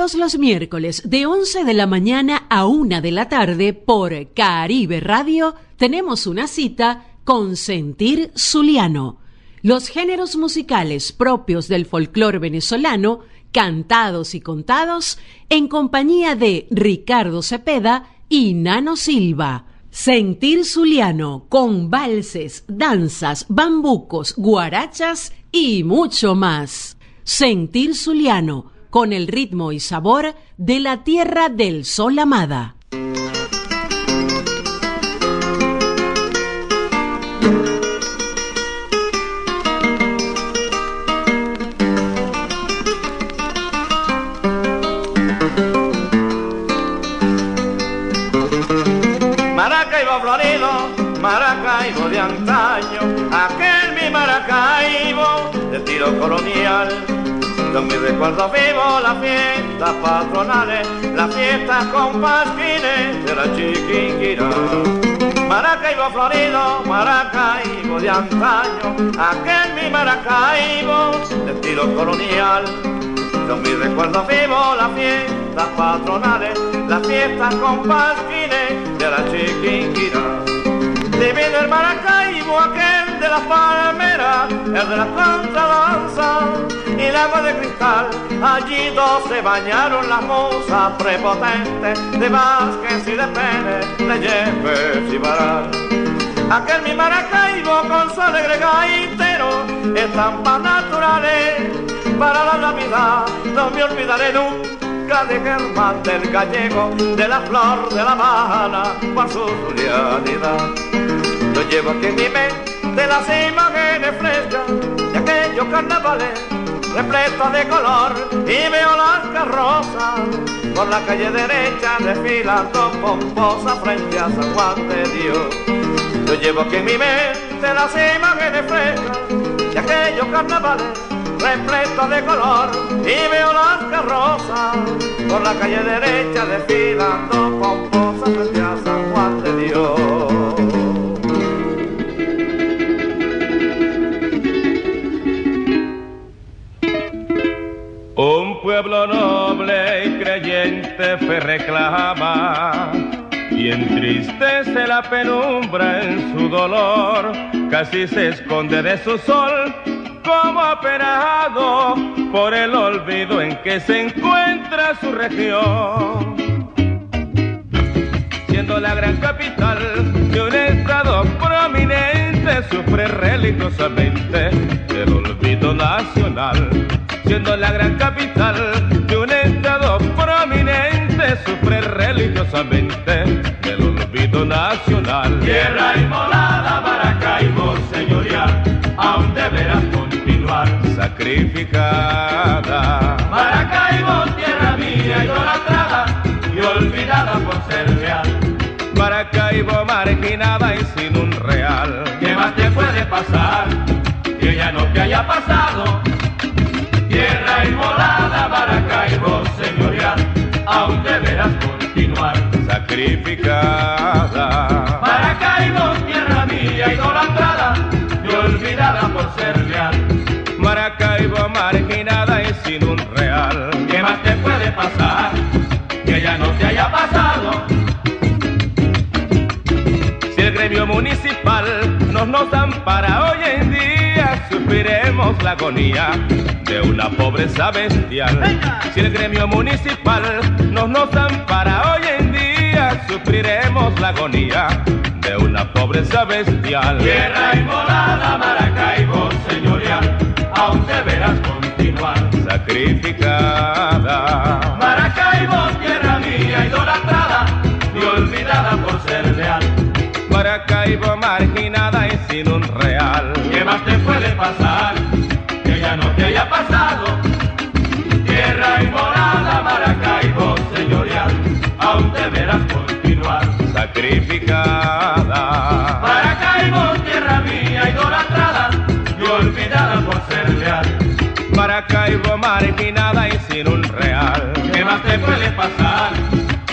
todos los miércoles de 11 de la mañana a 1 de la tarde por Caribe Radio tenemos una cita con Sentir Zuliano. Los géneros musicales propios del folclore venezolano, cantados y contados, en compañía de Ricardo Cepeda y Nano Silva. Sentir Zuliano con valses, danzas, bambucos, guarachas y mucho más. Sentir Zuliano con el ritmo y sabor de la tierra del sol amada. Maracaibo florido, Maracaibo de antaño, aquel mi Maracaibo de tiro colonial. Yo mi recuerdo vivo las fiestas patronales, las fiestas con pasquines de la chiquinquirá. Maracaibo florido, Maracaibo de antaño, aquel mi Maracaibo de estilo colonial. Yo mi recuerdo vivo las fiestas patronales, las fiestas con pasquines de la chiquinquirá. Divide el Maracaibo, aquel de las palmeras, el de la contradanza y el agua de cristal. Allí dos se bañaron las musas prepotentes de Vázquez y de Pérez, de Yepes y Baral. Aquel mi Maracaibo con su alegre gaitero, estampas naturales para la Navidad. No me olvidaré nunca de Germán del Gallego, de la flor de la Habana, por su julianidad. Yo llevo aquí en mi mente las imágenes frescas de aquellos carnavales repletos de color y veo las carrozas por la calle derecha desfilando pomposa frente a San Juan de Dios. Yo llevo aquí en mi mente las imágenes frescas de aquellos carnavales repletos de color y veo las carrozas por la calle derecha desfilando pomposa frente a San Juan de Dios. Pueblo noble y creyente fe reclama y entristece la penumbra en su dolor, casi se esconde de su sol como apenado por el olvido en que se encuentra su región. Siendo la gran capital de un estado prominente, sufre religiosamente el olvido nacional. Siendo la gran capital de un estado prominente, sufre religiosamente el olvido nacional. Tierra inmolada, Maracaibo, señorial, aún deberás continuar. Sacrificada. Maracaibo, tierra mía, idolatrada y Que haya pasado. Tierra inmolada, Maracaibo, señorial, aún deberás continuar. Sacrificada. Maracaibo, tierra mía, idolatrada y olvidada por ser real. Maracaibo marginada y sin un real. ¿Qué más te puede pasar? Que ya no te haya pasado. Si el gremio municipal nos nos ampara hoy en día, sufriremos la agonía de una pobreza bestial. Si el gremio municipal nos nos ampara hoy en día, sufriremos la agonía de una pobreza bestial. Tierra inmolada, Maracaibo, señorial, aún deberás continuar. Sacrificada. Sacrificada. Maracaibo, tierra mía, idolatrada y olvidada por ser leal. Maracaibo marginada y sin un real. ¿Qué más te puede pasar?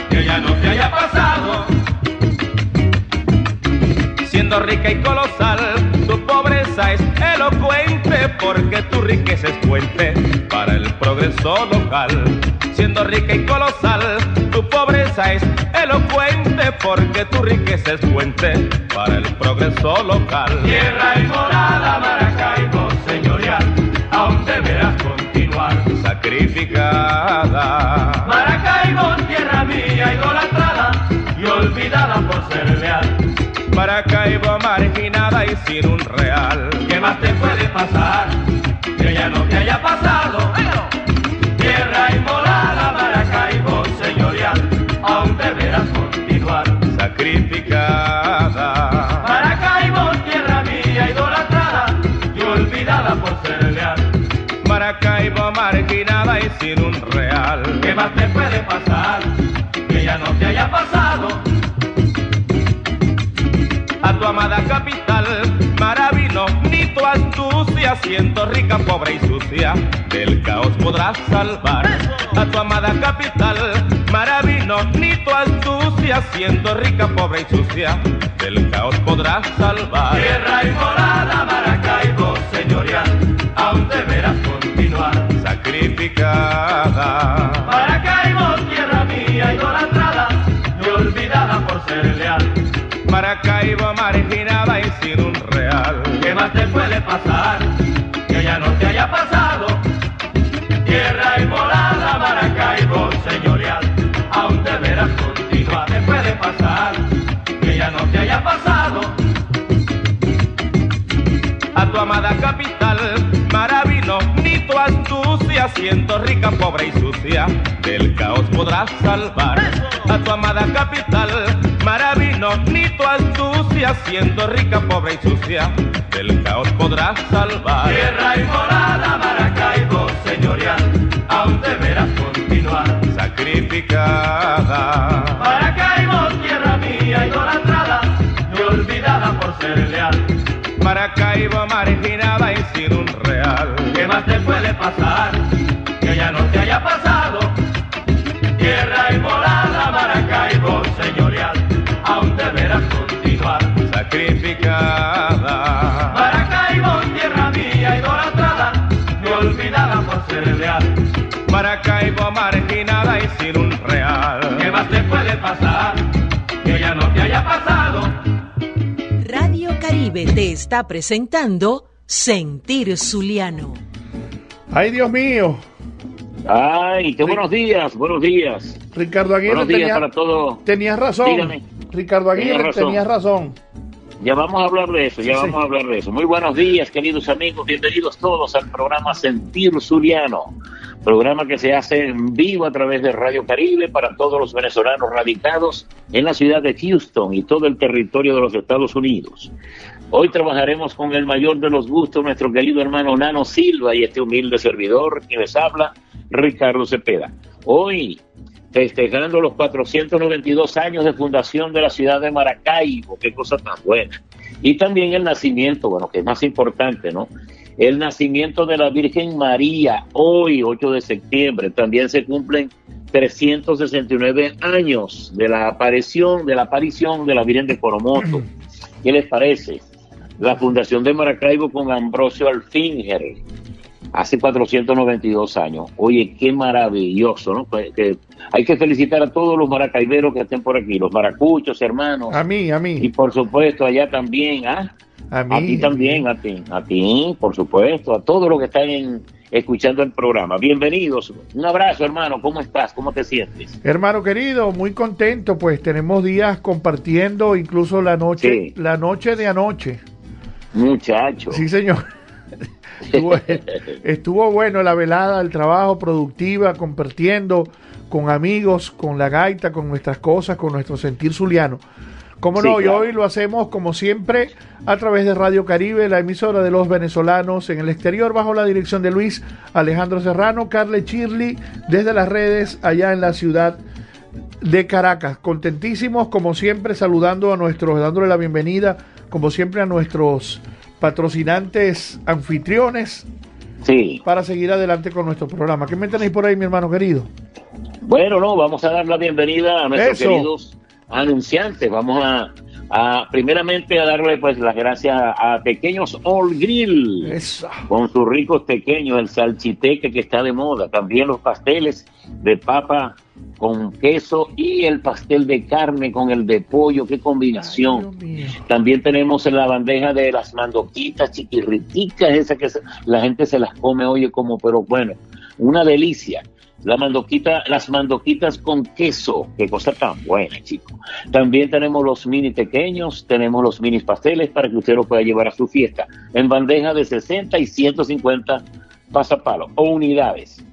Que ya no te haya pasado. Siendo rica y colosal, tu pobreza es elocuente porque tu riqueza es puente para el progreso local. Siendo rica y colosal, tu pobreza es elocuente porque tu riqueza es puente para el progreso local. Tierra inmolada, Maracaibo, señorial, aún deberás continuar. Sacrificada. Maracaibo, tierra mía, idolatrada y olvidada por ser leal. Maracaibo marginada y sin un real. ¿Qué más te puede pasar? Que ya no te haya pasado. Maracaibo marginada y sin un real. ¿Qué más te puede pasar? Que ya no te haya pasado. A tu amada capital, Maravino, ni tu astucia, siendo rica, pobre y sucia, del caos podrás salvar. A tu amada capital, Maravino, ni tu astucia, siendo rica, pobre y sucia, del caos podrás salvar. Tierra inmolada, Maracaibo, aún deberás continuar. Sacrificada. Maracaibo, tierra mía, idolatrada y olvidada por ser leal. Maracaibo marginada y sin un real. ¿Qué más te puede pasar? Que ya no te haya pasado. Tierra inmolada, Maracaibo, señorial, aún deberás continuar. Te puede pasar que ya no te haya pasado. Tu astucia, siendo rica, pobre y sucia, del caos podrás salvar. A tu amada capital, Maravino, ni tu astucia, siendo rica, pobre y sucia, del caos podrás salvar. Tierra inmolada, Maracaibo, señorial, aún deberás continuar. Sacrificada. Maracaibo, tierra mía, idolatrada y olvidada por ser leal. Maracaibo marginada pasar? Que ya no te haya pasado. Tierra inmolada, Maracaibo, señorial, aún deberás continuar. Sacrificada. Maracaibo, tierra mía, idolatrada y olvidada por ser leal. Maracaibo marginada y sin un real. ¿Qué más te puede pasar? Que ya no te haya pasado. Radio Caribe te está presentando Sentir Zuliano. Ay, Dios mío. Ay, qué buenos días, buenos días. Ricardo Aguirre Buenos días tenía- para todos. tenías razón. Dígame. Ricardo Aguirre razón. tenías razón. Ya vamos a hablar de eso, ya Sí, vamos a hablar de eso. Muy buenos días, queridos amigos, bienvenidos todos al programa Sentir Zuliano, programa que se hace en vivo a través de Radio Caribe para todos los venezolanos radicados en la ciudad de Houston y todo el territorio de los Estados Unidos. Hoy trabajaremos con el mayor de los gustos, nuestro querido hermano Nano Silva y este humilde servidor que les habla, Ricardo Cepeda. Hoy festejando los 492 años de fundación de la ciudad de Maracaibo, qué cosa tan buena. Y también el nacimiento, bueno, que es más importante, ¿no? El nacimiento de la Virgen María, hoy, 8 de septiembre, también se cumplen 369 años de la aparición, de la aparición de la Virgen de Coromoto. ¿Qué les parece? La fundación de Maracaibo con Ambrosio Alfinger, hace 492 años. Oye, qué maravilloso, ¿no? Pues, que hay que felicitar a todos los maracaiberos que estén por aquí, los maracuchos, hermanos. A mí, a Y mí. por supuesto, allá también, ¿ah? A mí. A ti también, a ti, a ti, por supuesto, a todos los que están en- escuchando el programa. Bienvenidos. Un abrazo, hermano. ¿Cómo estás? ¿Cómo te sientes? Hermano querido, muy contento, pues tenemos días compartiendo incluso la noche, Sí. la noche de anoche. Muchacho. Sí, señor. estuvo, estuvo bueno la velada, el trabajo productiva, compartiendo con amigos, con la gaita, con nuestras cosas, con nuestro sentir zuliano. Como Sí, no, y hoy lo hacemos como siempre a través de Radio Caribe, la emisora de los venezolanos en el exterior, bajo la dirección de Luis Alejandro Serrano, Carle Chirli, desde las redes allá en la ciudad de Caracas. Contentísimos, como siempre, saludando a nuestros, dándole la bienvenida, como siempre, a nuestros patrocinantes anfitriones Sí. para seguir adelante con nuestro programa. ¿Qué me tenéis por ahí, mi hermano querido? Bueno, no, vamos a dar la bienvenida a nuestros Eso. queridos anunciantes. Vamos a, a, primeramente a darle pues las gracias a Pequeños All Grill. Con sus ricos pequeños, el salchiteque que está de moda, también los pasteles de papa con queso y el pastel de carne con el de pollo, qué combinación. También tenemos la bandeja de las mandoquitas chiquirriticas, esas que se- la gente se las come, oye, como, pero bueno, una delicia. La mandoquita, las mandoquitas con queso, qué cosa tan buena, chico. También tenemos los mini pequeños, tenemos los mini pasteles para que usted los pueda llevar a su fiesta en bandeja de 60 y 150 pasapalos o unidades.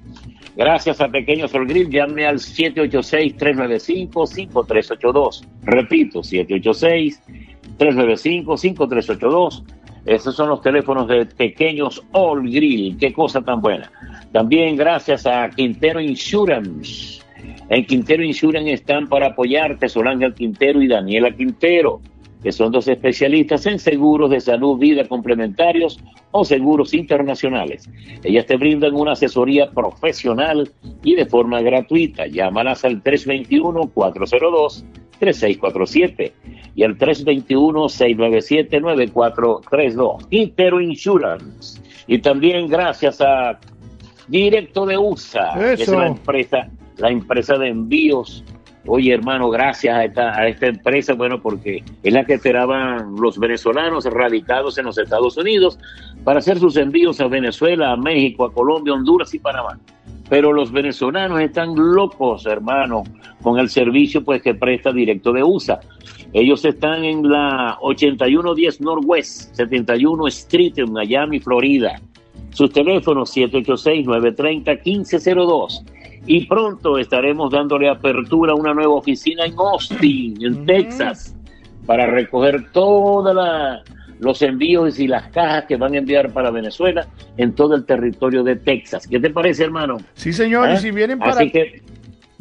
Gracias a Pequeños Sol Grill, llame al 786-395-5382. Repito, 786-395-5382. Esos son los teléfonos de Pequeños All Grill. Qué cosa tan buena. También gracias a Quintero Insurance. En Quintero Insurance están para apoyarte Solángel Quintero y Daniela Quintero, que son dos especialistas en seguros de salud, vida complementarios o seguros internacionales. Ellas te brindan una asesoría profesional y de forma gratuita. Llámalas al 321-402-3647 y al 321-697-9432. Quintero Insurance. Y también gracias a Directo de USA, que es la empresa, la empresa de envíos. Oye, hermano, gracias a esta, a esta empresa, bueno, porque es la que esperaban los venezolanos radicados en los Estados Unidos para hacer sus envíos a Venezuela, a México, a Colombia, Honduras y Panamá. Pero los venezolanos están locos, hermano, con el servicio pues que presta Directo de USA. Ellos están en la 8110 Northwest 71 Street en Miami, Florida. Sus teléfonos 786-930-1502. Y pronto estaremos dándole apertura a una nueva oficina en Austin, en Mm. Texas, para recoger todos los envíos y las cajas que van a enviar para Venezuela en todo el territorio de Texas. ¿Qué te parece, hermano? Sí, señor, y si vienen para... Así que,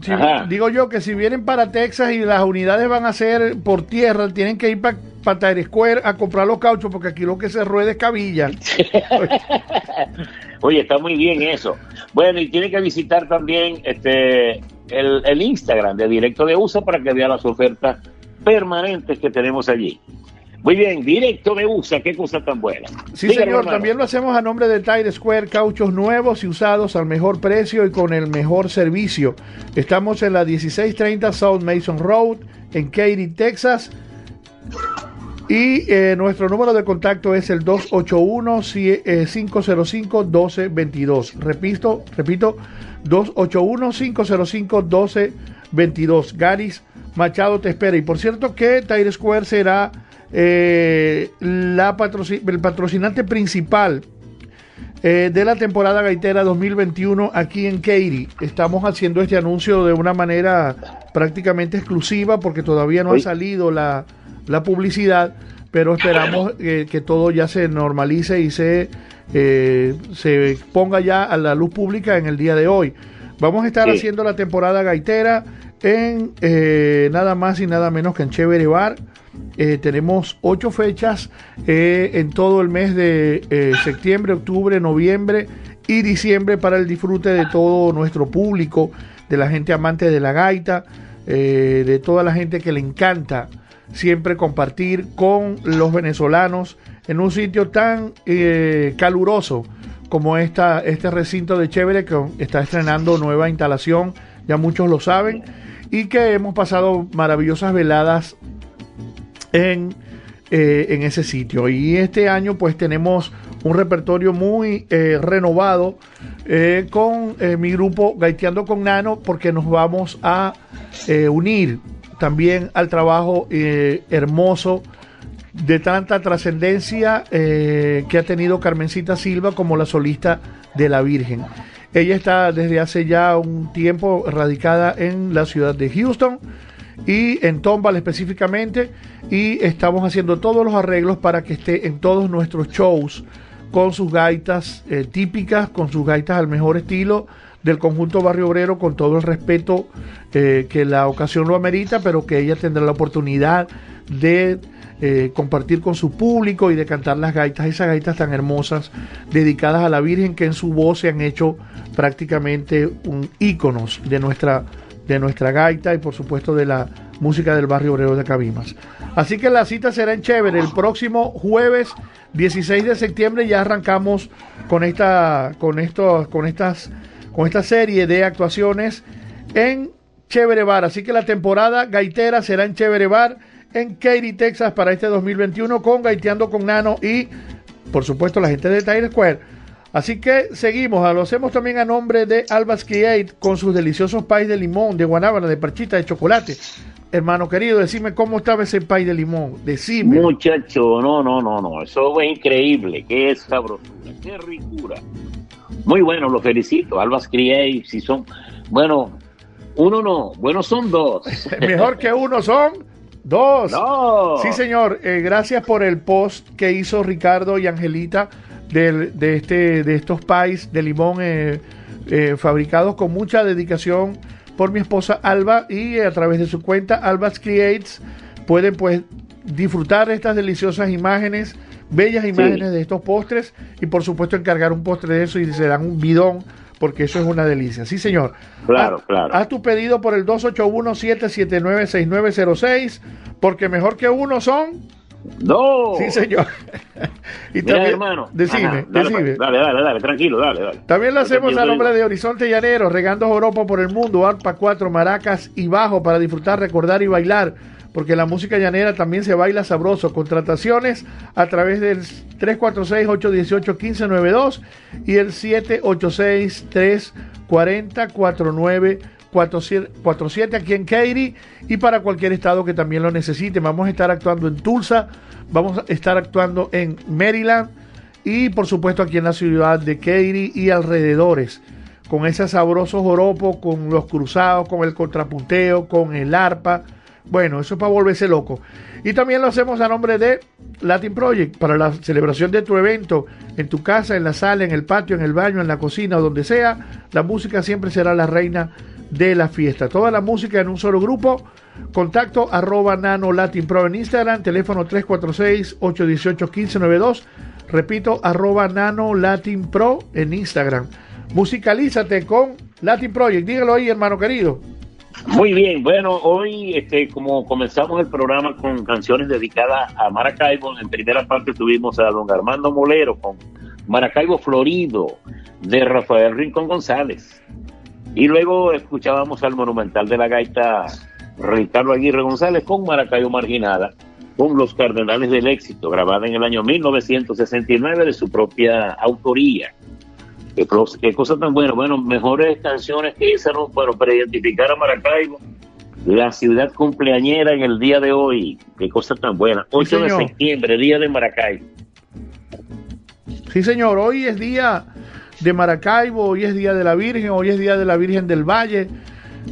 si- digo yo que si vienen para Texas y las unidades van a ser por tierra, tienen que ir para Times Square a comprar los cauchos, porque aquí lo que se rueda es cabilla. Oye, está muy bien eso. Bueno, y tiene que visitar también este el, el Instagram de Directo de USA para que vea las ofertas permanentes que tenemos allí. Muy bien, directo me gusta, qué cosa tan buena. Sí, señor, también lo hacemos a nombre de Tire Square, cauchos nuevos y usados al mejor precio y con el mejor servicio. Estamos en la 1630 South Mason Road, en Katy, Texas. Y eh, nuestro número de contacto es el 281-505-1222. Repito, repito, 281-505-1222. Garis Machado te espera. Y por cierto que Tire Square será eh, la el patrocinante principal eh, de la temporada gaitera 2021 aquí en Katy. Estamos haciendo este anuncio de una manera prácticamente exclusiva porque todavía no ha salido la, publicidad, pero esperamos eh, que todo ya se normalice y se, se ponga ya a la luz pública en el día de hoy. Vamos a estar haciendo la temporada gaitera en nada más y nada menos que en Chévere Bar eh, tenemos ocho fechas eh, en todo el mes de eh, septiembre, octubre, noviembre y diciembre para el disfrute de todo nuestro público, de la gente amante de la gaita, de toda la gente que le encanta siempre compartir con los venezolanos en un sitio tan caluroso como esta, este recinto de Chévere que está estrenando nueva instalación, ya muchos lo saben, y que hemos pasado maravillosas veladas en, eh, en ese sitio. Y este año pues tenemos un repertorio muy eh, renovado eh, con mi grupo Gaiteando con Nano porque nos vamos a unir también al trabajo hermoso de tanta trascendencia que ha tenido Carmencita Silva como la solista de la Virgen. Ella está desde hace ya un tiempo radicada en la ciudad de Houston y en Tomball específicamente y estamos haciendo todos los arreglos para que esté en todos nuestros shows con sus gaitas eh, típicas, con sus gaitas al mejor estilo del conjunto Barrio Obrero con todo el respeto eh, que la ocasión lo amerita, pero que ella tendrá la oportunidad de eh, compartir con su público y de cantar las gaitas, esas gaitas tan hermosas dedicadas a la Virgen que en su voz se han hecho prácticamente un íconos de nuestra de nuestra gaita y por supuesto de la música del barrio obrero de Cabimas. Así que la cita será en Chévere el próximo jueves 16 de septiembre ya arrancamos con esta con esto, con estas con esta serie de actuaciones en Chévere Bar. Así que la temporada gaitera será en Chévere Bar en Katy, Texas para este 2021 con Gaiteando con Nano y por supuesto la gente de Times Square Así que seguimos, lo hacemos también a nombre de Albas Create con sus deliciosos pais de limón, de guanábana, de parchita, de chocolate. Hermano querido, decime cómo estaba ese pay de limón. Decime. Muchacho, no, no, no, no. Eso es increíble. Qué sabrosura, qué ricura. Muy bueno, lo felicito. Albas Create, si son. Bueno, uno no, bueno, son dos. Mejor que uno son. Dos. Sí, señor. Eh, gracias por el post que hizo Ricardo y Angelita de, este, de estos pies de limón eh, eh, fabricados con mucha dedicación por mi esposa Alba y a través de su cuenta Albas Creates pueden pues disfrutar de estas deliciosas imágenes, bellas imágenes de estos postres y por supuesto encargar un postre de eso y se dan un bidón porque eso es una delicia. Sí, señor. Claro, claro. Haz tu pedido por el 281-779-6906 porque mejor que uno son no. Sí, señor. y también, hermano. Decime, dale, pues, dale, dale, dale, tranquilo, dale, dale. También lo hacemos a nombre de Horizonte Llanero, regando Europa por el mundo, arpa 4, maracas y bajo para disfrutar, recordar y bailar, porque la música llanera también se baila sabroso. Contrataciones a través del 346-818-1592 y el 786-340-49 47 aquí en Katy y para cualquier estado que también lo necesite. Vamos a estar actuando en Tulsa, vamos a estar actuando en Maryland y por supuesto aquí en la ciudad de Katy y alrededores. Con ese sabroso joropo, con los cruzados, con el contrapunteo, con el arpa. Bueno, eso es para volverse loco. Y también lo hacemos a nombre de Latin Project para la celebración de tu evento en tu casa, en la sala, en el patio, en el baño, en la cocina o donde sea. La música siempre será la reina de la fiesta. Toda la música en un solo grupo. Contacto arroba nano latin pro en Instagram, teléfono 346-818-1592. Repito, arroba nano latin pro en Instagram. Musicalízate con Latin Project. Dígalo ahí, hermano querido. Muy bien, bueno, hoy este, como comenzamos el programa con canciones dedicadas a Maracaibo, en primera parte tuvimos a don Armando Molero con Maracaibo Florido de Rafael Rincón González. Y luego escuchábamos al monumental de la gaita Ricardo Aguirre González con Maracaibo Marginada, con Los Cardenales del Éxito, grabada en el año 1969 de su propia autoría. Qué, cosa tan buena. Bueno, mejores canciones que hicieron, bueno, para identificar a Maracaibo, la ciudad cumpleañera en el día de hoy. Qué cosa tan buena. 8 de septiembre, día de Maracaibo. Sí, señor, hoy es día de Maracaibo, hoy es día de la Virgen, hoy es día de la Virgen del Valle.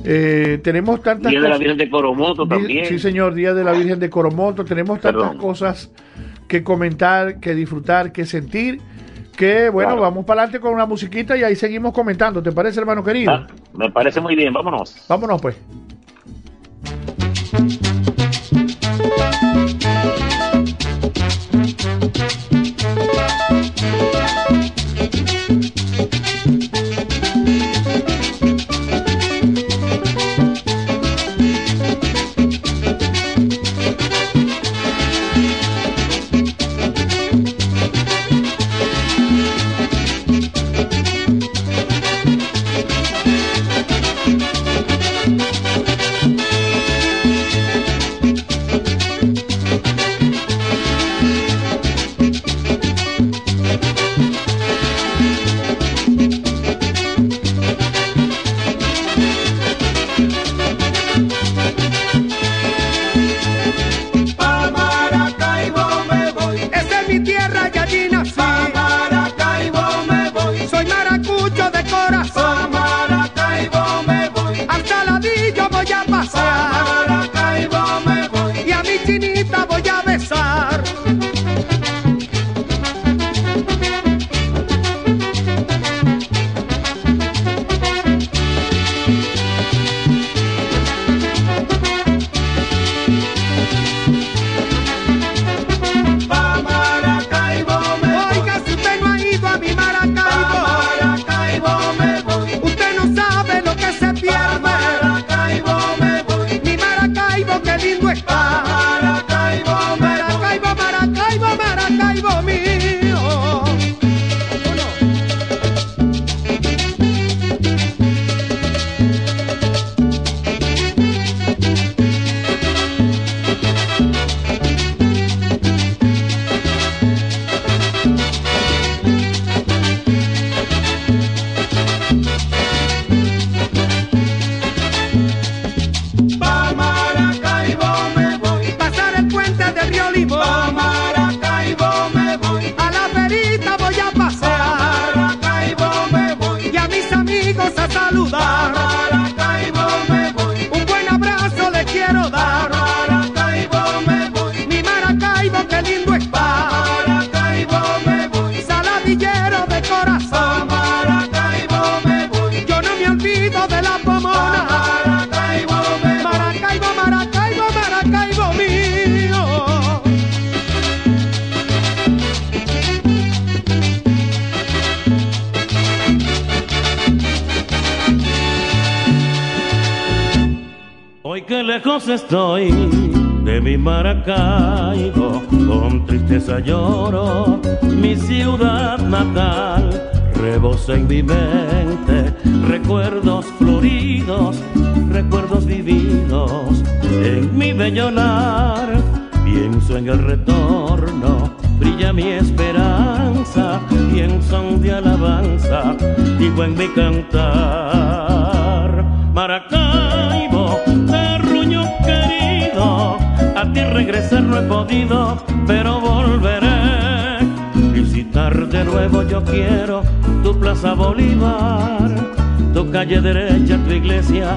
Eh, tenemos tantas Día de la Virgen de Coromoto también. Sí, señor, Día de la Virgen de Coromoto. Tenemos tantas cosas que comentar, que disfrutar, que sentir. Que bueno, vamos para adelante con una musiquita y ahí seguimos comentando. ¿Te parece, hermano querido? Ah, me parece muy bien, vámonos. Vámonos, pues.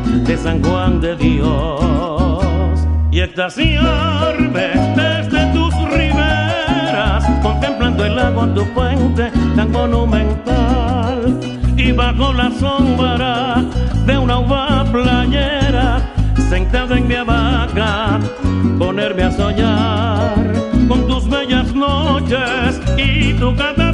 De San Juan de Dios. Y extasiarme desde tus riberas, contemplando el lago en tu puente tan monumental. Y bajo la sombra de una uva playera, sentado en mi hamaca, ponerme a soñar con tus bellas noches y tu catatumbo,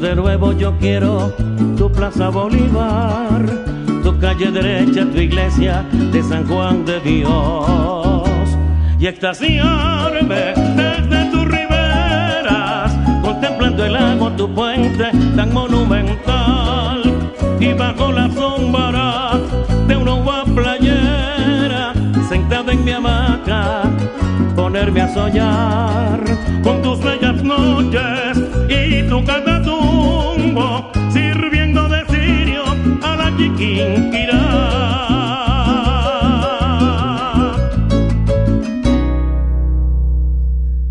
de nuevo yo quiero tu Plaza Bolívar, tu calle derecha, tu iglesia de San Juan de Dios. Y extasiarme desde tus riberas, contemplando el lago, tu puente tan monumental. Y bajo la sombra de una uva playera, sentada en mi hamaca, ponerme a soñar con tus bellas noches y tu sirviendo de sirio a la chiquinquirá.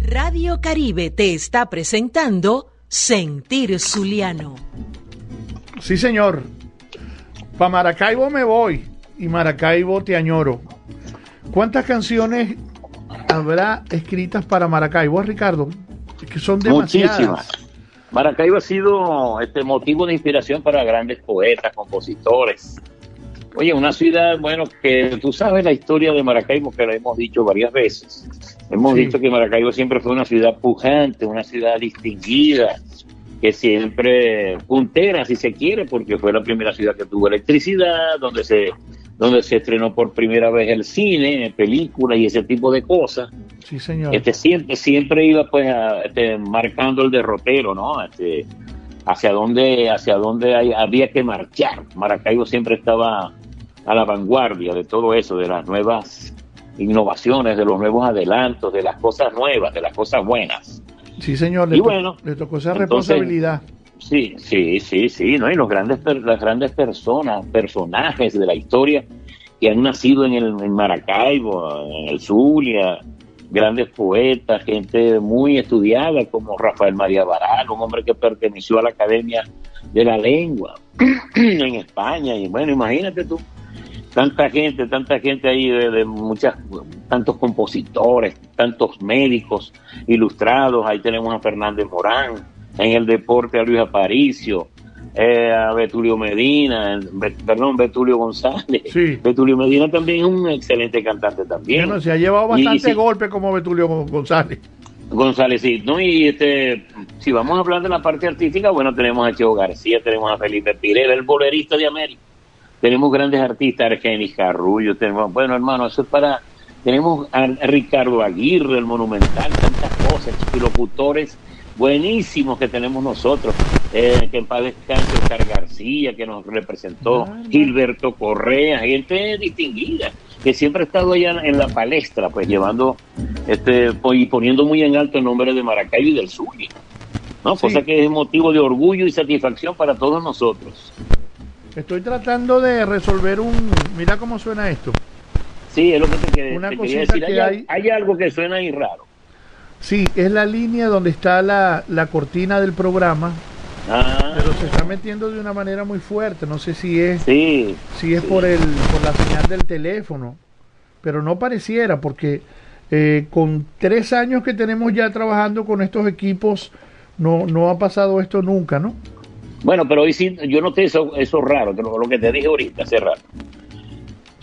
Radio Caribe te está presentando Sentir Zuliano. Sí, señor. Pa' Maracaibo me voy y Maracaibo te añoro. ¿Cuántas canciones habrá escritas para Maracaibo, Ricardo? Es que son demasiadas. Muchísimas. Maracaibo ha sido este motivo de inspiración para grandes poetas, compositores. Oye, una ciudad, bueno, que tú sabes la historia de Maracaibo, que la hemos dicho varias veces. Hemos Sí. dicho que Maracaibo siempre fue una ciudad pujante, una ciudad distinguida, que siempre puntera, si se quiere, porque fue la primera ciudad que tuvo electricidad, donde se donde se estrenó por primera vez el cine, películas y ese tipo de cosas Sí, señor. este siempre siempre iba pues a- este, marcando el derrotero no este, hacia dónde hacia dónde hay- había que marchar Maracaibo siempre estaba a la vanguardia de todo eso de las nuevas innovaciones de los nuevos adelantos de las cosas nuevas de las cosas buenas Sí, señor. Le, Y to- bueno, le tocó esa entonces- responsabilidad. Sí, sí, sí, sí, ¿no? Y los grandes, las grandes personas, personajes de la historia que han nacido en el Maracaibo, en el Zulia, grandes poetas, gente muy estudiada como Rafael María Baral, un hombre que perteneció a la Academia de la Lengua en España. Y bueno, imagínate tú, tanta gente, tanta gente ahí de, de muchas, tantos compositores, tantos médicos ilustrados. Ahí tenemos a Fernández Morán, en el deporte a Luis Aparicio, eh, a Betulio Medina, Be- perdón, Betulio González. Sí. Betulio Medina también es un excelente cantante también. Bueno, se ha llevado Y- y bastante sí, golpe como Betulio González. González, sí, ¿no? Y este, si vamos a hablar de la parte artística, bueno, tenemos a Cheo García, tenemos a Felipe Pirela, el bolerista de América. Tenemos grandes artistas, Argenis Carrullo, tenemos, bueno, hermano, eso es para, tenemos a Ricardo Aguirre, el monumental, tantas cosas, y locutores buenísimos que tenemos nosotros, eh, que en paz descanse Oscar García, que nos representó. Gilberto Correa, gente distinguida, que siempre ha estado allá en la palestra, pues llevando este y poniendo muy en alto el nombre de Maracaibo y del Zulia. ¿no? Sí. Cosa que es motivo de orgullo y satisfacción para todos nosotros. Estoy tratando de resolver un... Mira cómo suena esto. Sí, es lo que te, Una te quería decir. que hay, hay- hay algo que suena ahí raro. Sí, es la línea donde está la, la cortina del programa, Ah, pero se está metiendo de una manera muy fuerte. No sé si es, sí, si es por, el, por la señal del teléfono, pero no pareciera, porque eh, con tres años que tenemos ya trabajando con estos equipos, no, no ha pasado esto nunca, ¿no? Bueno, pero hoy sí, yo noté eso, eso raro, lo, lo que te dije ahorita, hace rato.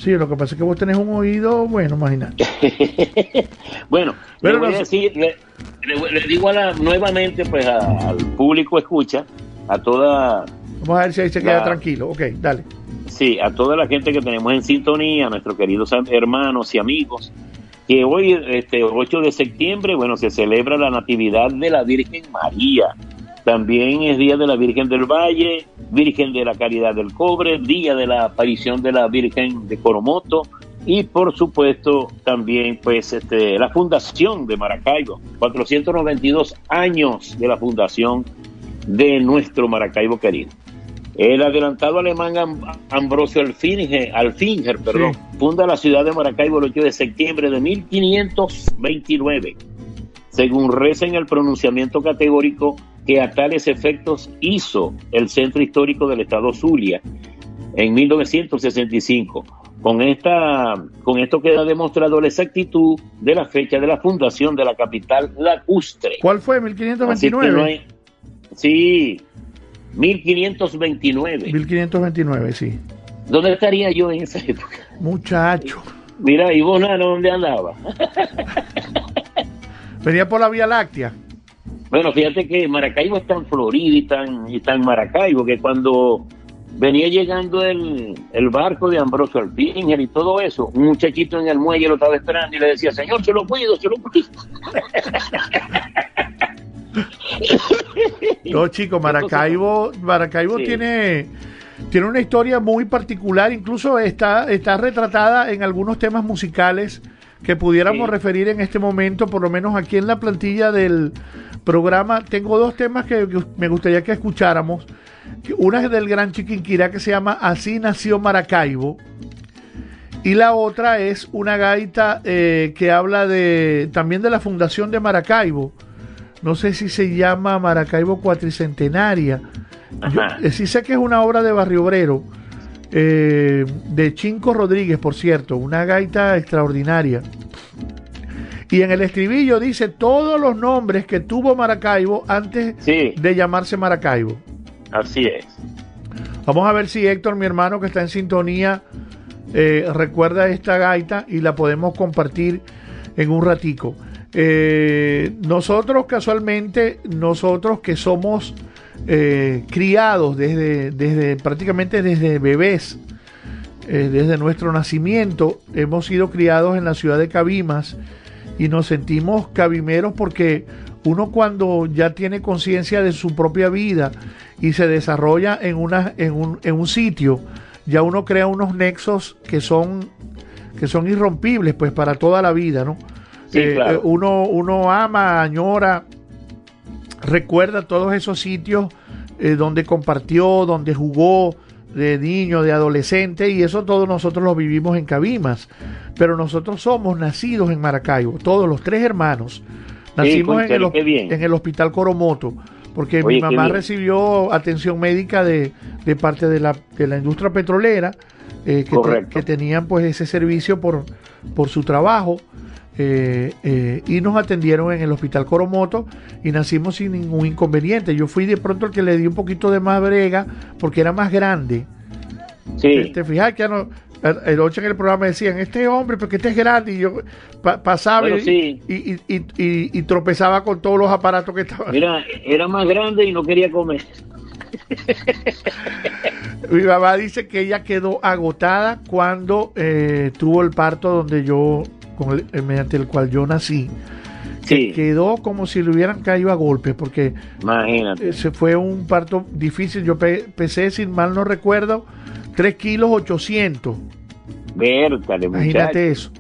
Sí, lo que pasa es que vos tenés un oído, bueno, imagínate. bueno, Pero le voy no a sé- decir, le, le- le digo a la, nuevamente pues a- al público escucha, a toda Vamos a ver si ahí se queda La- tranquilo. Ok, dale. Sí, a toda la gente que tenemos en sintonía, a nuestros queridos hermanos y amigos, que hoy, este 8 de septiembre, bueno, se celebra la Natividad de la Virgen María. También es Día de la Virgen del Valle, Virgen de la Caridad del Cobre, Día de la Aparición de la Virgen de Coromoto y, por supuesto, también, pues, este, la fundación de Maracaibo, 492 años de la fundación de nuestro Maracaibo querido. El adelantado alemán Am- Ambrosio Alfinger, Alfinger perdón, Sí. funda la ciudad de Maracaibo el 8 de septiembre de 1529. Según reza en el pronunciamiento categórico que a tales efectos hizo el centro histórico del estado Zulia en 1965. Con, esta, con esto queda demostrado la exactitud de la fecha de la fundación de la capital lacustre. ¿Cuál fue? Así que 1529. no hay- sí, 1529. 1529, sí. ¿Dónde estaría yo en esa época? Muchacho. Mira, y vos, Nano, ¿dónde andaba? Venía por la Vía Láctea. Bueno, fíjate que Maracaibo está en Florida y en, y en Maracaibo, que cuando venía llegando el, el barco de Ambrosio Alpinger y todo eso, un muchachito en el muelle lo estaba esperando y le decía, señor, se lo cuido, se lo cuido. No, chico, Maracaibo, Maracaibo Sí. tiene, tiene una historia muy particular, incluso está, está retratada en algunos temas musicales que pudiéramos Sí. referir en este momento, por lo menos aquí en la plantilla del programa. Tengo dos temas que, que me gustaría que escucháramos. Una es del gran Chiquinquirá que se llama Así nació Maracaibo. Y la otra es una gaita eh, que habla de también de la fundación de Maracaibo. No sé si se llama Maracaibo Cuatricentenaria. Yo, eh, sí sé que es una obra de Barrio Obrero, eh, de Chinco Rodríguez, por cierto, una gaita extraordinaria. Y en el estribillo dice todos los nombres que tuvo Maracaibo antes Sí. de llamarse Maracaibo. Así es. Vamos a ver si Héctor, mi hermano que está en sintonía, eh, recuerda esta gaita y la podemos compartir en un ratico. Eh, nosotros casualmente, nosotros que somos eh, criados desde, desde prácticamente desde bebés, desde nuestro nacimiento, hemos sido criados en la ciudad de Cabimas y nos sentimos cabimeros porque uno cuando ya tiene conciencia de su propia vida y se desarrolla en, una, en, un, en un sitio, ya uno crea unos nexos que son, que son irrompibles pues para toda la vida, ¿no? Sí, Eh, claro. eh, uno, uno ama, añora, recuerda todos esos sitios eh, donde compartió, donde jugó de niño, de adolescente, y eso todos nosotros lo vivimos en Cabimas. Pero nosotros somos nacidos en Maracaibo, todos los tres hermanos. Nacimos en, el, en el hospital Coromoto, porque Oye, mi mamá recibió atención médica de, de parte de la, de la industria petrolera, eh, que, te- que tenían pues ese servicio por, por su trabajo. Eh, eh, y nos atendieron en el hospital Coromoto y nacimos sin ningún inconveniente. Yo fui de pronto el que le di un poquito de más brega porque era más grande. Sí. Te fijas que no, el noche en el programa decían, este hombre, porque este es grande, y yo pa- pasaba Bueno, y, sí. y, y- y- y- y tropezaba con todos los aparatos que estaban. Mira, era más grande y no quería comer. Mi mamá dice que ella quedó agotada cuando eh, tuvo el parto donde yo, con el- eh, mediante el cual yo nací. Sí, Quedó como si le hubieran caído a golpes, porque imagínate. eh, se fue un parto difícil. Yo pe- pesé, sin mal no recuerdo, 3 kilos 800. Vértale, Imagínate muchacho. eso.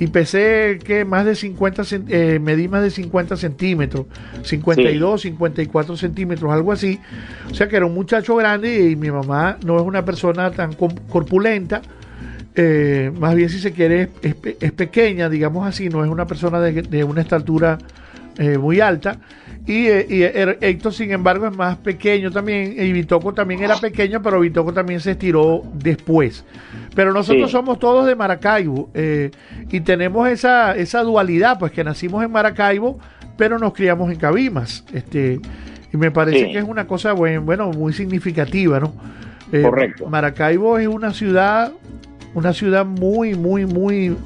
Y pesé que más de 50, cen- eh, medí más de 50 centímetros, 52, 54 centímetros, algo así. O sea que era un muchacho grande y mi mamá no es una persona tan corpulenta. eh, más bien si se quiere es, es pe- es pequeña, digamos así, no es una persona de, de una estatura eh, muy alta. Y, eh, y Er- Héctor, sin embargo, es más pequeño también. Y Bitoco también era pequeño, pero Bitoco también se estiró después. Pero nosotros Sí. somos todos de Maracaibo eh, y tenemos esa, esa dualidad, pues que nacimos en Maracaibo, pero nos criamos en Cabimas. Este, y me parece Sí. que es una cosa buen- bueno, muy significativa, ¿no? Eh, Correcto. Maracaibo es una ciudad, una ciudad muy, muy, muy,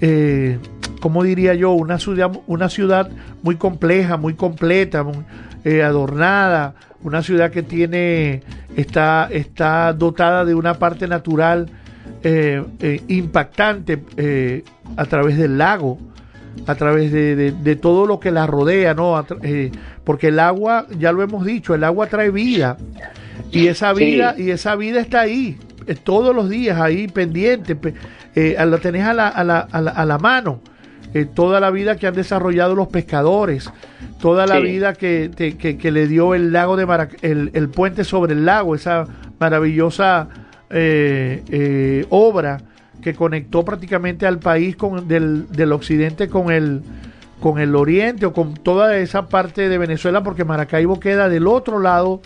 eh, ¿cómo diría yo? Una ciudad, una ciudad muy compleja, muy completa, muy, eh, adornada, una ciudad que tiene, está, está dotada de una parte natural eh, eh, impactante eh, a través del lago, a través de, de- de todo lo que la rodea, ¿no? Porque el agua, ya lo hemos dicho, el agua trae vida. Y esa Sí. vida, y esa vida está ahí, todos los días ahí pendiente, eh, la tenés a la, a la, a la, a la mano. Eh, toda la vida que han desarrollado los pescadores, toda la Sí. vida que, que, que le dio el lago de Marac el, el puente sobre el lago, esa maravillosa eh, eh, obra que conectó prácticamente al país con, del, del occidente con el, con el oriente o con toda esa parte de Venezuela, porque Maracaibo queda del otro lado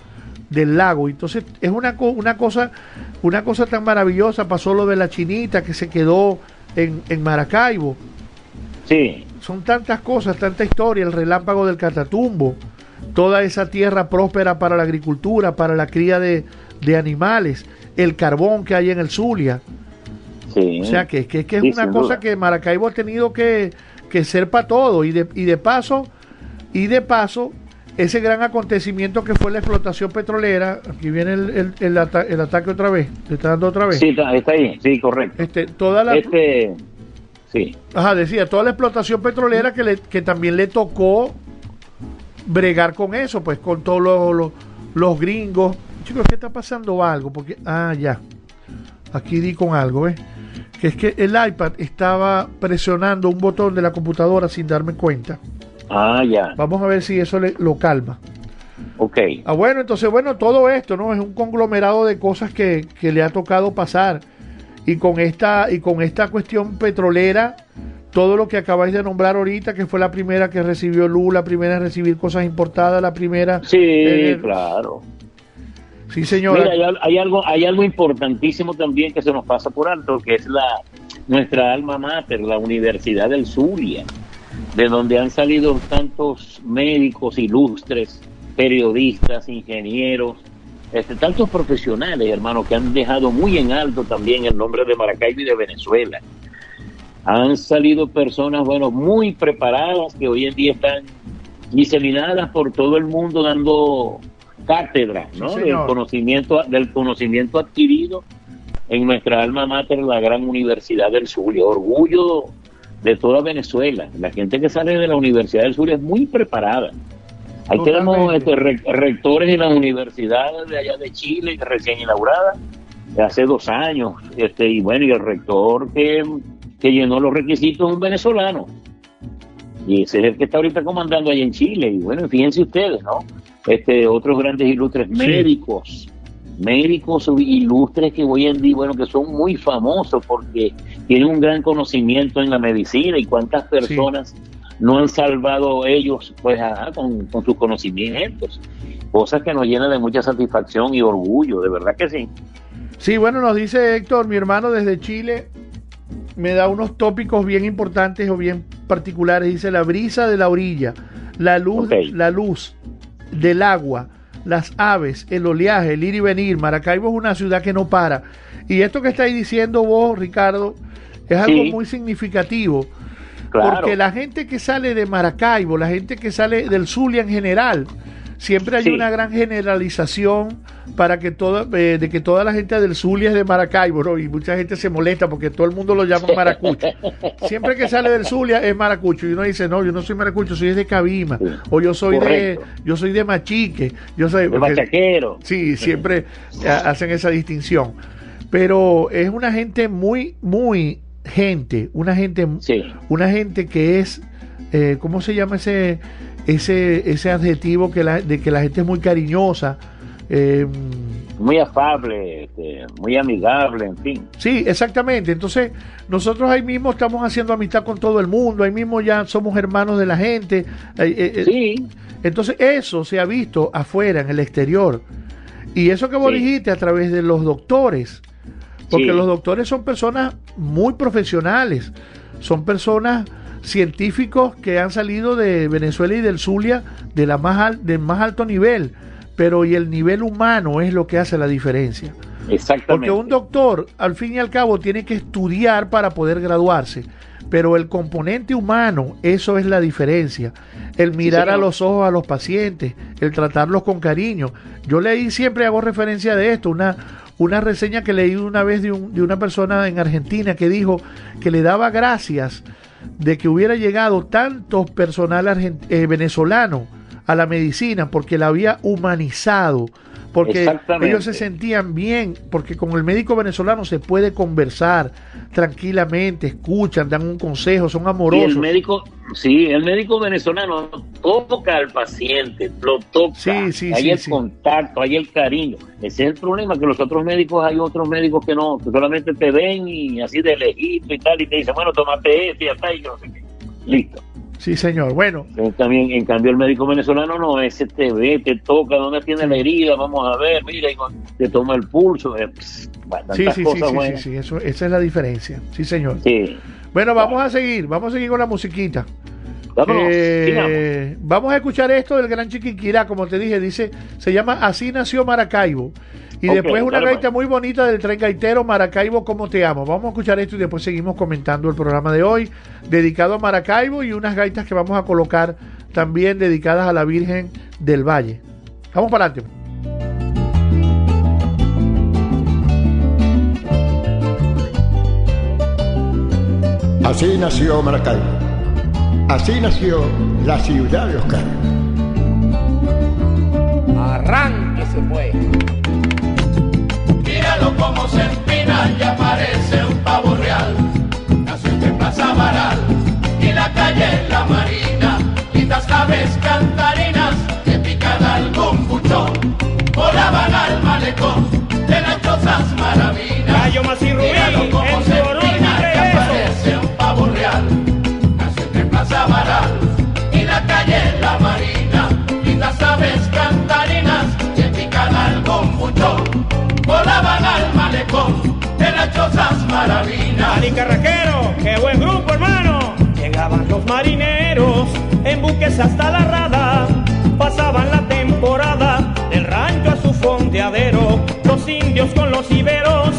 del lago. Entonces es una, una cosa una cosa tan maravillosa. Pasó lo de la chinita que se quedó en, en Maracaibo. Sí, Son tantas cosas, tanta historia, el relámpago del Catatumbo, toda esa tierra próspera para la agricultura, para la cría de, de animales, el carbón que hay en el Zulia. sí. O sea, que, que, que es Sí, una cosa duda. que Maracaibo ha tenido que, que ser para todo. Y de, y de paso, y de paso, ese gran acontecimiento que fue la explotación petrolera, aquí viene el, el, el, ataque otra vez, ¿te está dando otra vez? Sí, está, ahí, sí, correcto. Este, toda la... Este, sí. Ajá, decía, toda la explotación petrolera que, le, que también le tocó bregar con eso, pues con todos los, los, gringos. Chicos, ¿qué está pasando algo? Porque, ah, ya, aquí di con algo, ¿ves? Que es que el iPad estaba presionando un botón de la computadora sin darme cuenta. Ah, ya. Vamos a ver si eso le, lo calma. Ok. Ah, bueno, entonces, bueno, todo esto, ¿no? Es un conglomerado de cosas que, que le ha tocado pasar. Y con esta, y con esta cuestión petrolera, todo lo que acabáis de nombrar ahorita, que fue la primera que recibió Lula, la primera en recibir cosas importadas, la primera. Sí, claro. Sí, señor. Mira, hay, hay, algo, hay algo importantísimo también que se nos pasa por alto, que es la nuestra alma mater, la Universidad del Zulia de donde han salido tantos médicos ilustres, periodistas, ingenieros, este, tantos profesionales, hermanos, que han dejado muy en alto también el nombre de Maracaibo y de Venezuela. Han salido personas, bueno, muy preparadas que hoy en día están diseminadas por todo el mundo dando cátedra, ¿no? del conocimiento, del conocimiento adquirido en nuestra alma mater, la gran Universidad del Sur. orgullo de toda Venezuela. La gente que sale de la Universidad del Sur es muy preparada. Ahí tenemos este, rectores de las universidades de allá de Chile, recién inaugurada, de hace dos años. Este, y bueno, y el rector que, que llenó los requisitos es un venezolano. Y ese es el que está ahorita comandando ahí en Chile. Y bueno, fíjense ustedes, ¿no? Este, otros grandes ilustres médicos, médicos ilustres que hoy en día, bueno, que son muy famosos porque tienen un gran conocimiento en la medicina y cuántas personas no han salvado ellos, pues, con, sus conocimientos. Cosas que nos llenan de mucha satisfacción y orgullo, de verdad que sí. Sí, bueno, nos dice Héctor, mi hermano desde Chile, me da unos tópicos bien importantes o bien particulares. Dice la brisa de la orilla, la luz, la luz del agua, las aves, el oleaje, el ir y venir. Maracaibo es una ciudad que no para. Y esto que estáis diciendo vos, Ricardo, es algo muy significativo. Porque la gente que sale de Maracaibo, la gente que sale del Zulia en general, siempre hay una gran generalización para que toda, eh, de que toda la gente del Zulia es de Maracaibo, y mucha gente se molesta porque todo el mundo lo llama Maracucho. Siempre que sale del Zulia es Maracucho, y uno dice, no, yo no soy Maracucho, soy de Cabima, o yo soy de yo soy de Machique, yo soy de Machaquero. Sí, siempre hacen esa distinción. Pero es una gente muy, muy gente, una gente, una gente que es, eh, ¿cómo se llama ese, ese, ese adjetivo que la, de que la gente es muy cariñosa? Eh, muy afable, este, muy amigable, en fin. Sí, exactamente. Entonces, nosotros ahí mismo estamos haciendo amistad con todo el mundo, ahí mismo ya somos hermanos de la gente. Eh, sí. Entonces, eso se ha visto afuera, en el exterior. Y eso que vos dijiste a través de los doctores, porque los doctores son personas muy profesionales, son personas científicos que han salido de Venezuela y del Zulia de la más del más alto nivel, pero y el nivel humano es lo que hace la diferencia. Exactamente. Porque un doctor, al fin y al cabo, tiene que estudiar para poder graduarse, pero el componente humano, eso es la diferencia. El mirar a los ojos a los pacientes, el tratarlos con cariño. Yo leí siempre hago referencia de esto, una una reseña que leí una vez de, un, de una persona en Argentina que dijo que le daba gracias de que hubiera llegado tanto personal eh, venezolano a la medicina porque la había humanizado, porque ellos se sentían bien, porque con el médico venezolano se puede conversar tranquilamente, escuchan, dan un consejo, son amorosos. el médico, sí, el médico venezolano toca al paciente, lo toca, sí, hay el contacto, hay el cariño. Ese es el problema, que los otros médicos, hay otros médicos que no, que solamente te ven y así de lejito y tal, y te dicen, bueno, tomate este y ya está, y yo no sé qué. Listo. Sí, señor. Bueno. También, en cambio, el médico venezolano no, ese te ve, te toca, dónde tiene la herida, vamos a ver, mira, y te toma el pulso. Eh, sí, sí, sí, sí, sí, eso, esa es la diferencia. Sí, señor. Sí. Bueno, vamos a seguir, vamos a seguir con la musiquita. Eh, vamos a escuchar esto del gran Chiquiquirá, como te dije, dice, se llama Así nació Maracaibo. Y después una gaita muy bonita del tren gaitero Maracaibo, como te amo. Vamos a escuchar esto y después seguimos comentando el programa de hoy, dedicado a Maracaibo y unas gaitas que vamos a colocar también dedicadas a la Virgen del Valle. Vamos para adelante. Así nació Maracaibo. Así nació la ciudad de Oscar. Arranque se fue. Como se empina y aparece un pavo real. Nació en Plaza Baral y la calle La Marina. Lindas aves cantarinas que pican algún buchón. Volaban al malecón de las chozas maravinas. Gallo más y rubí, de las chozas maravinas. Ali Carraquero, qué buen grupo, hermano. Llegaban los marineros en buques hasta la rada. Pasaban la temporada del rancho a su fondeadero. Los indios con los iberos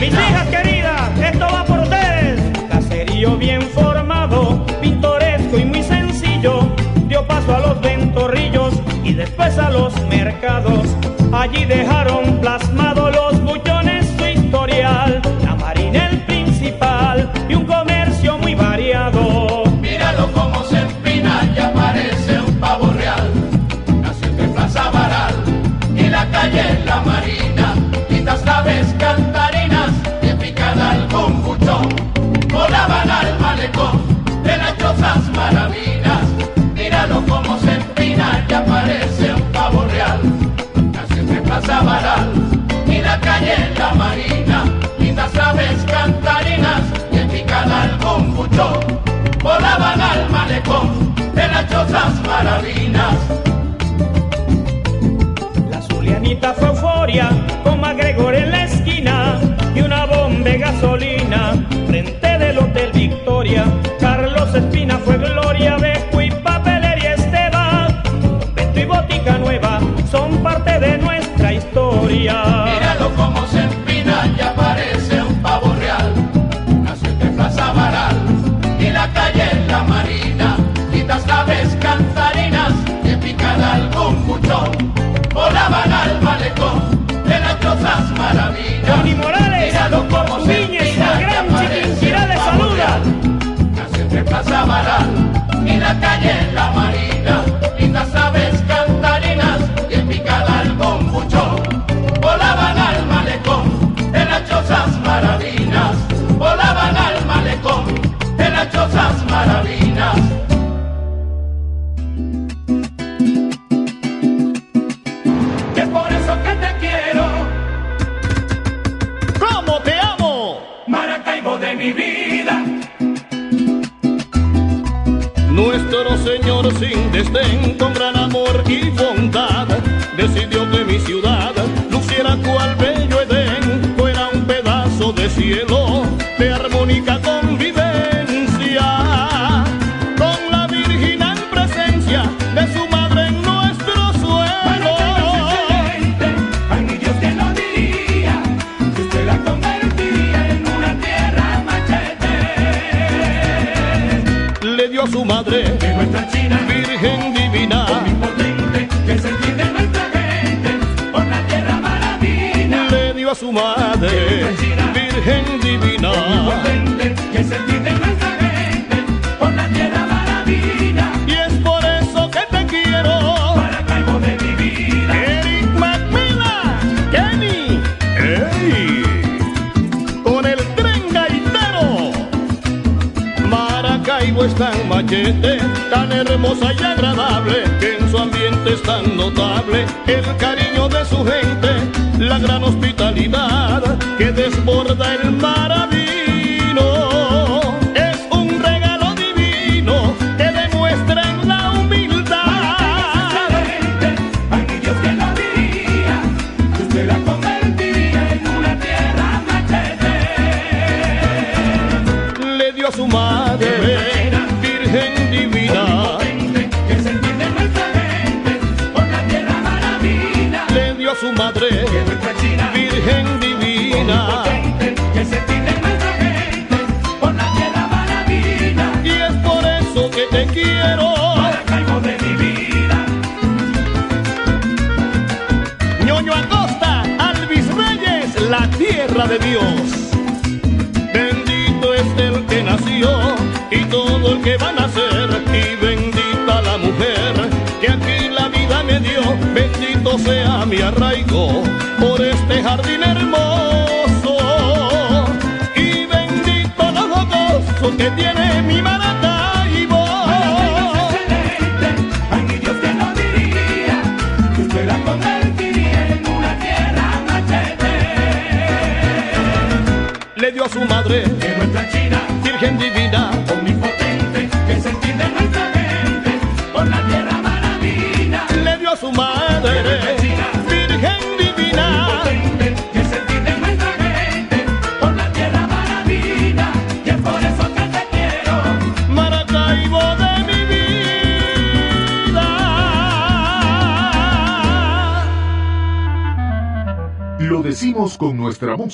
Mis hijas queridas, esto va por ustedes. Caserío bien formado, pintoresco y muy sencillo. Dio paso a los ventorrillos y después a los mercados. Allí dejaron plasmado los y calle La Marina. Lindas aves cantarinas que pican algún buchón. Volaban al malecón de las chozas maravinas. La Zulianita fue euforia, con MacGregor en la esquina y una bomba de gasolina frente del Hotel Victoria. Carlos Espina fue gloria de y Papelería Esteban. Convento y Botica Nueva son parte de nuestra historia. Baral y la calle La Marina.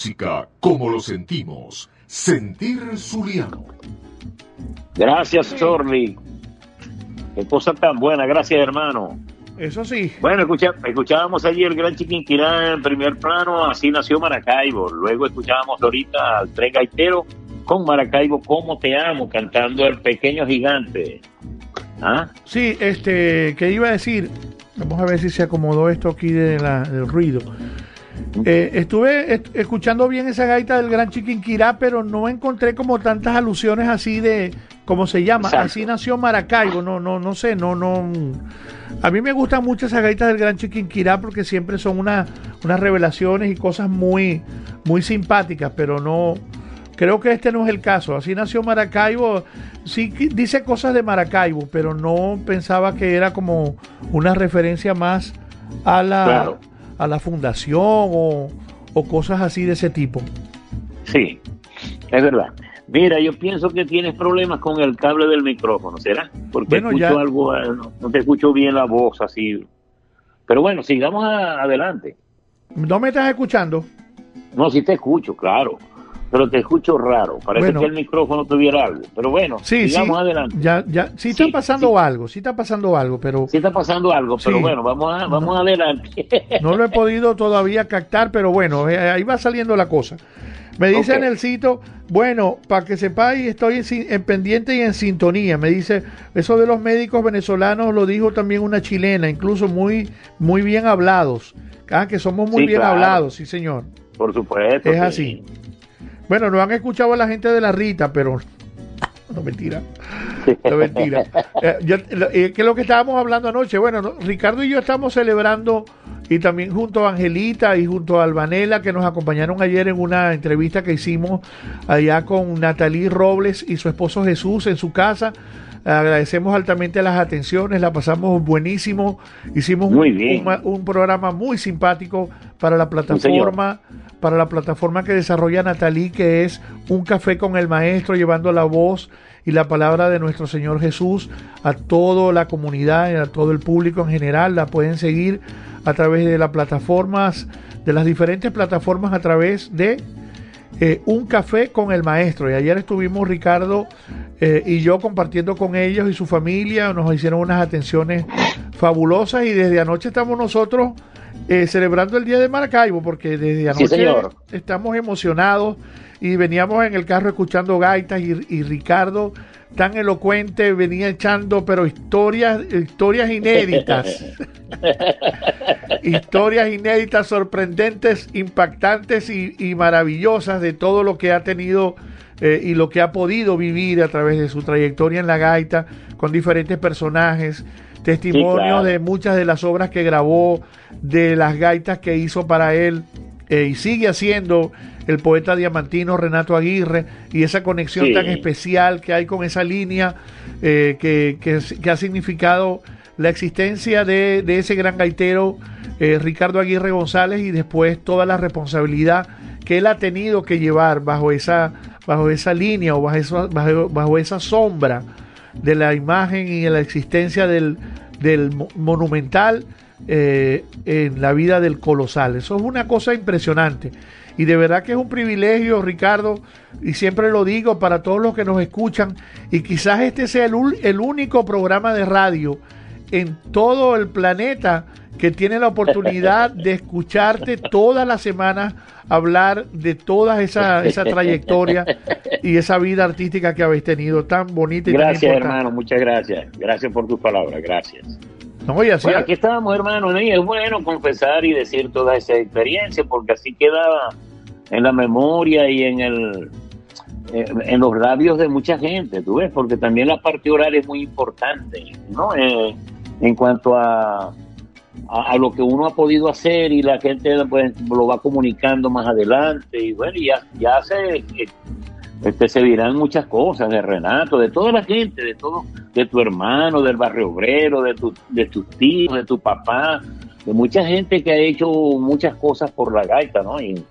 Música, como lo sentimos. Sentir Zuliano. Gracias, Sorli. Qué cosa tan buena, gracias, hermano. Eso sí. Bueno, escucha- escuchábamos allí el gran Chiquinquirá en primer plano, así nació Maracaibo. Luego escuchábamos ahorita al tren gaitero con Maracaibo, como te amo, cantando el pequeño gigante. ¿Ah? Sí, este, que iba a decir, vamos a ver si se acomodó esto aquí de la- del ruido. Eh, estuve est- escuchando bien esa gaita del Gran Chiquinquirá, pero no encontré como tantas alusiones así de, ¿cómo se llama? Exacto. Así nació Maracaibo, no, no, no sé, no, no. A mí me gustan mucho esas gaitas del Gran Chiquinquirá porque siempre son una- unas revelaciones y cosas muy, muy simpáticas, pero no, creo que este no es el caso. Así nació Maracaibo, sí dice cosas de Maracaibo, pero no pensaba que era como una referencia más a la, Claro. A la fundación o, o cosas así de ese tipo. Sí, es verdad. Mira, yo pienso que tienes problemas con el cable del micrófono, ¿será? Porque Bueno, escucho ya- algo, eh, no, no te escucho bien la voz así. Pero bueno, sigamos a- adelante. ¿No me estás escuchando? No, sí te escucho, claro. Pero te escucho raro. Parece Bueno. que el micrófono tuviera algo. Pero bueno, Sí, sigamos sí. adelante. Ya, ya, sí está Sí, pasando algo, sí está pasando algo, pero Sí está pasando algo, pero bueno, vamos a, vamos adelante. no lo he podido todavía captar, pero bueno, eh, ahí va saliendo la cosa. Me dice Ok. en el sitio, bueno, para que sepáis, estoy en, pendiente y en sintonía. Me dice, eso de los médicos venezolanos lo dijo también una chilena, incluso muy, muy bien hablados. Ah, que somos muy bien claro. hablados, sí señor. Por supuesto. Es sí. así. Bueno, no han escuchado a la gente de la Rita, pero no mentira. No mentira. Eh, yo- eh, ¿Qué es lo que estábamos hablando anoche? Bueno, no, Ricardo y yo estamos celebrando y también junto a Angelita y junto a Albanela que nos acompañaron ayer en una entrevista que hicimos allá con Natalie Robles y su esposo Jesús en su casa. Agradecemos altamente las atenciones, la pasamos buenísimo. Hicimos Muy un- bien. un- un programa muy simpático para la plataforma para la plataforma que desarrolla Natalí, que es Un Café con el Maestro, llevando la voz y la palabra de nuestro Señor Jesús a toda la comunidad y a todo el público en general. La pueden seguir a través de las plataformas, de las diferentes plataformas a través de eh, Un Café con el Maestro. Y ayer estuvimos Ricardo eh, y yo compartiendo con ellos y su familia, nos hicieron unas atenciones fabulosas y desde anoche estamos nosotros eh, celebrando el Día de Maracaibo porque desde Sí, anoche señor. estamos emocionados y veníamos en el carro escuchando gaitas y, y Ricardo tan elocuente venía echando pero historias historias inéditas. Historias inéditas sorprendentes impactantes y, y maravillosas de todo lo que ha tenido eh, y lo que ha podido vivir a través de su trayectoria en la gaita con diferentes personajes, testimonios de muchas de las obras que grabó, de las gaitas que hizo para él eh, y sigue haciendo el poeta diamantino Renato Aguirre y esa conexión tan especial que hay con esa línea eh, que, que, ha significado la existencia de, de ese gran gaitero Ricardo Aguirre González y después toda la responsabilidad que él ha tenido que llevar bajo esa bajo esa línea o bajo, esa, bajo, esa sombra de la imagen y de la existencia del, del monumental eh, en la vida del colosal. Eso es una cosa impresionante. Y de verdad que es un privilegio, Ricardo, y siempre lo digo para todos los que nos escuchan, y quizás este sea el, el único programa de radio en todo el planeta que tiene la oportunidad de escucharte todas las semanas hablar de toda esa, esa trayectoria y esa vida artística que habéis tenido tan bonita y gracias, tan importante. hermano, muchas gracias. Gracias por tus palabras, gracias. No, bueno, aquí estábamos, hermano, y es bueno confesar y decir toda esa experiencia, porque así queda en la memoria y en el en los labios de mucha gente, tú ves, porque también la parte oral es muy importante, ¿no? Eh, en cuanto a a, lo que uno ha podido hacer y la gente pues, lo va comunicando más adelante y bueno, ya, ya se, este, se dirán muchas cosas de Renato, de toda la gente, de todo, de tu hermano, del barrio obrero, de, tu, de tus tíos, de tu papá, de mucha gente que ha hecho muchas cosas por la gaita, ¿no? Y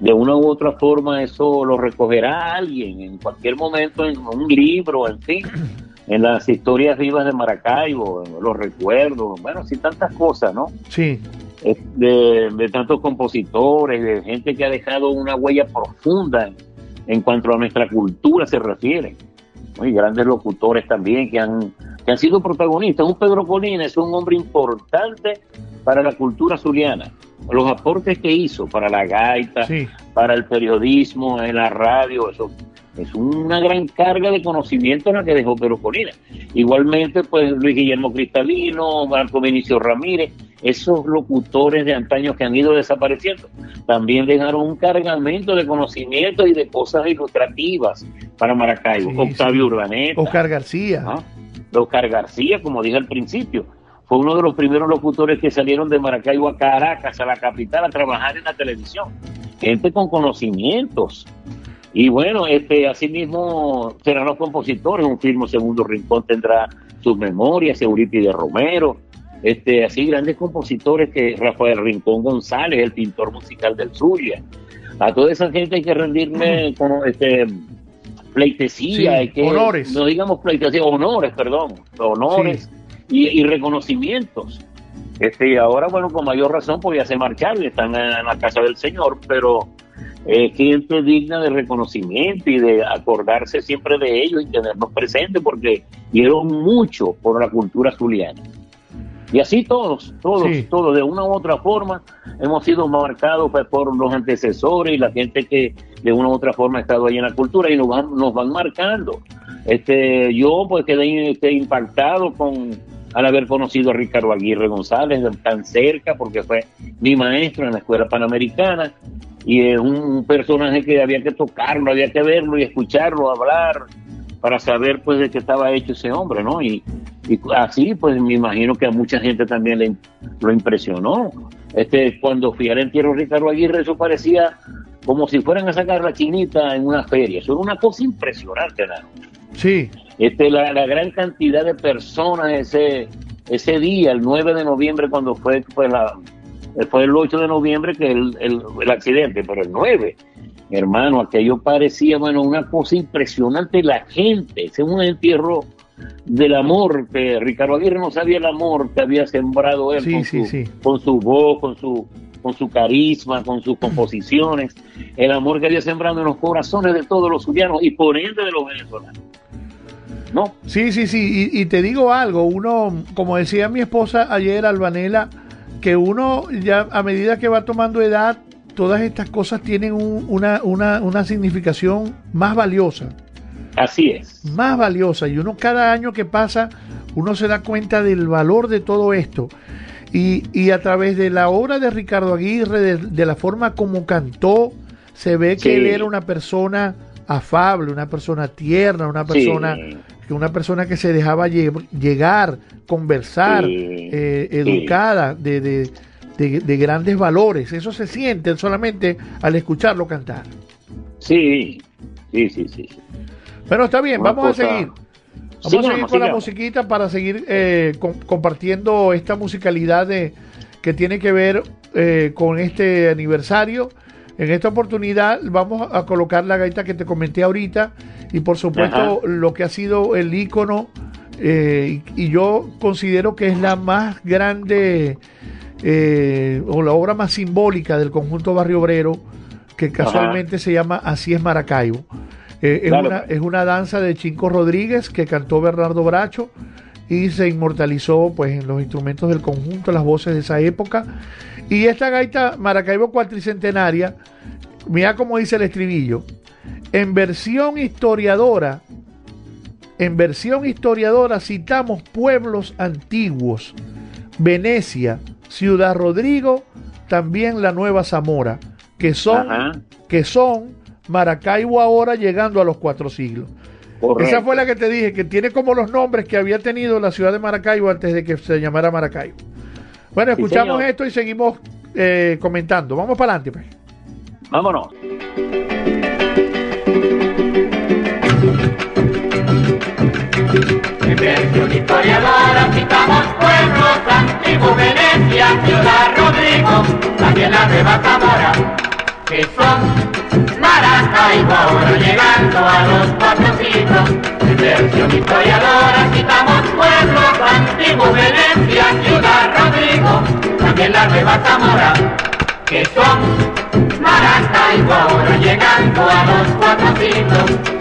de una u otra forma eso lo recogerá alguien en cualquier momento en un libro, en fin en las historias vivas de Maracaibo, los recuerdos, bueno, sí, tantas cosas, ¿no? Sí. De, tantos compositores, de gente que ha dejado una huella profunda en, cuanto a nuestra cultura se refiere. Muy grandes locutores también que han, que han sido protagonistas. Un Pedro Colina es un hombre importante para la cultura zuliana. Los aportes que hizo para la gaita, para el periodismo, en la radio, eso es una gran carga de conocimiento la que dejó Pedro Colina. Igualmente, pues Luis Guillermo Cristalino, Marco Vinicio Ramírez, esos locutores de antaño que han ido desapareciendo, también dejaron un cargamento de conocimientos y de cosas ilustrativas para Maracaibo. Octavio Urbaneta. Oscar García. Oscar García, como dije al principio, fue uno de los primeros locutores que salieron de Maracaibo a Caracas, a la capital, a trabajar en la televisión. Gente con conocimientos y bueno, este, asimismo serán los compositores, un filmo Segundo Rincón tendrá sus memorias, de Romero, este, así grandes compositores que Rafael Rincón González, el pintor musical del Zulia. A toda esa gente hay que rendirme con este pleitesía, que, honores. no digamos pleitesía, honores, perdón, honores y, reconocimientos. Este, y ahora, bueno, con mayor razón, pues ya se marcharon y están en la casa del Señor, pero eh, gente digna de reconocimiento y de acordarse siempre de ellos y tenerlos presentes porque dieron mucho por la cultura zuliana. Y así todos, todos, todos, de una u otra forma, hemos sido marcados pues, por los antecesores y la gente que de una u otra forma ha estado ahí en la cultura y nos van, nos van marcando. Este, yo pues quedé, quedé impactado con al haber conocido a Ricardo Aguirre González tan cerca porque fue mi maestro en la escuela panamericana y es un personaje que había que tocarlo, había que verlo y escucharlo, hablar, para saber pues de qué estaba hecho ese hombre, ¿no? Y, así pues me imagino que a mucha gente también le, lo impresionó. Este, cuando fui al entierro Ricardo Aguirre, eso parecía como si fueran a sacar la chinita en una feria. Eso era una cosa impresionante, ¿no? Sí. Este, la, la gran cantidad de personas ese, ese día, el 9 de noviembre, cuando fue pues, la, fue el 8 de noviembre que el, el, accidente, pero el 9, hermano, aquello parecía, bueno, una cosa impresionante, la gente, ese es un entierro del amor, que Ricardo Aguirre no sabía el amor que había sembrado él con, su, con su voz, con su con su carisma, con sus composiciones, el amor que había sembrado en los corazones de todos los zulianos y por ende de los venezolanos. ¿No? Sí, sí, sí, y, y, te digo algo, uno, como decía mi esposa ayer, Albanela, que uno ya a medida que va tomando edad, todas estas cosas tienen una, una, una significación más valiosa. Así es. Más valiosa. Y uno cada año que pasa, uno se da cuenta del valor de todo esto. Y, y a través de la obra de Ricardo Aguirre, de, la forma como cantó, se ve que él era una persona afable, una persona tierna, una persona, que una persona que se dejaba llegar, conversar, eh, educada, de, de, de, grandes valores. Eso se siente solamente al escucharlo cantar. Sí, sí, sí, sí. Pero está bien, vamos a seguir. Vamos a seguir con la musiquita para seguir eh, compartiendo esta musicalidad de, que tiene que ver eh, con este aniversario. En esta oportunidad vamos a colocar la gaita que te comenté ahorita y por supuesto lo que ha sido el icono eh, y, yo considero que es la más grande o la obra más simbólica del conjunto Barrio Obrero que casualmente se llama Así es Maracaibo. Eh, es, una, es una danza de Chinco Rodríguez que cantó Bernardo Bracho y se inmortalizó pues en los instrumentos del conjunto, las voces de esa época. Y esta gaita Maracaibo cuatricentenaria, mira cómo dice el estribillo, en versión historiadora, en versión historiadora citamos pueblos antiguos, Venecia, Ciudad Rodrigo, también la Nueva Zamora, que son, que son Maracaibo ahora llegando a los cuatro siglos. Esa fue la que te dije, que tiene como los nombres que había tenido la ciudad de Maracaibo antes de que se llamara Maracaibo. Bueno, escuchamos esto y seguimos eh, comentando. Vamos para adelante, pues. Vámonos. En versión historiadora citamos pueblos antiguos, Venecia, Ciudad Rodrigo, también la Nueva Zamora, que son Maracaibo ahora llegando a los cuatro siglos. En versión historiadora citamos pueblos antiguos, Venecia, Ciudad Rodrigo, también la Nueva Zamora, que son Maracaibo ahora llegando a los cuatro siglos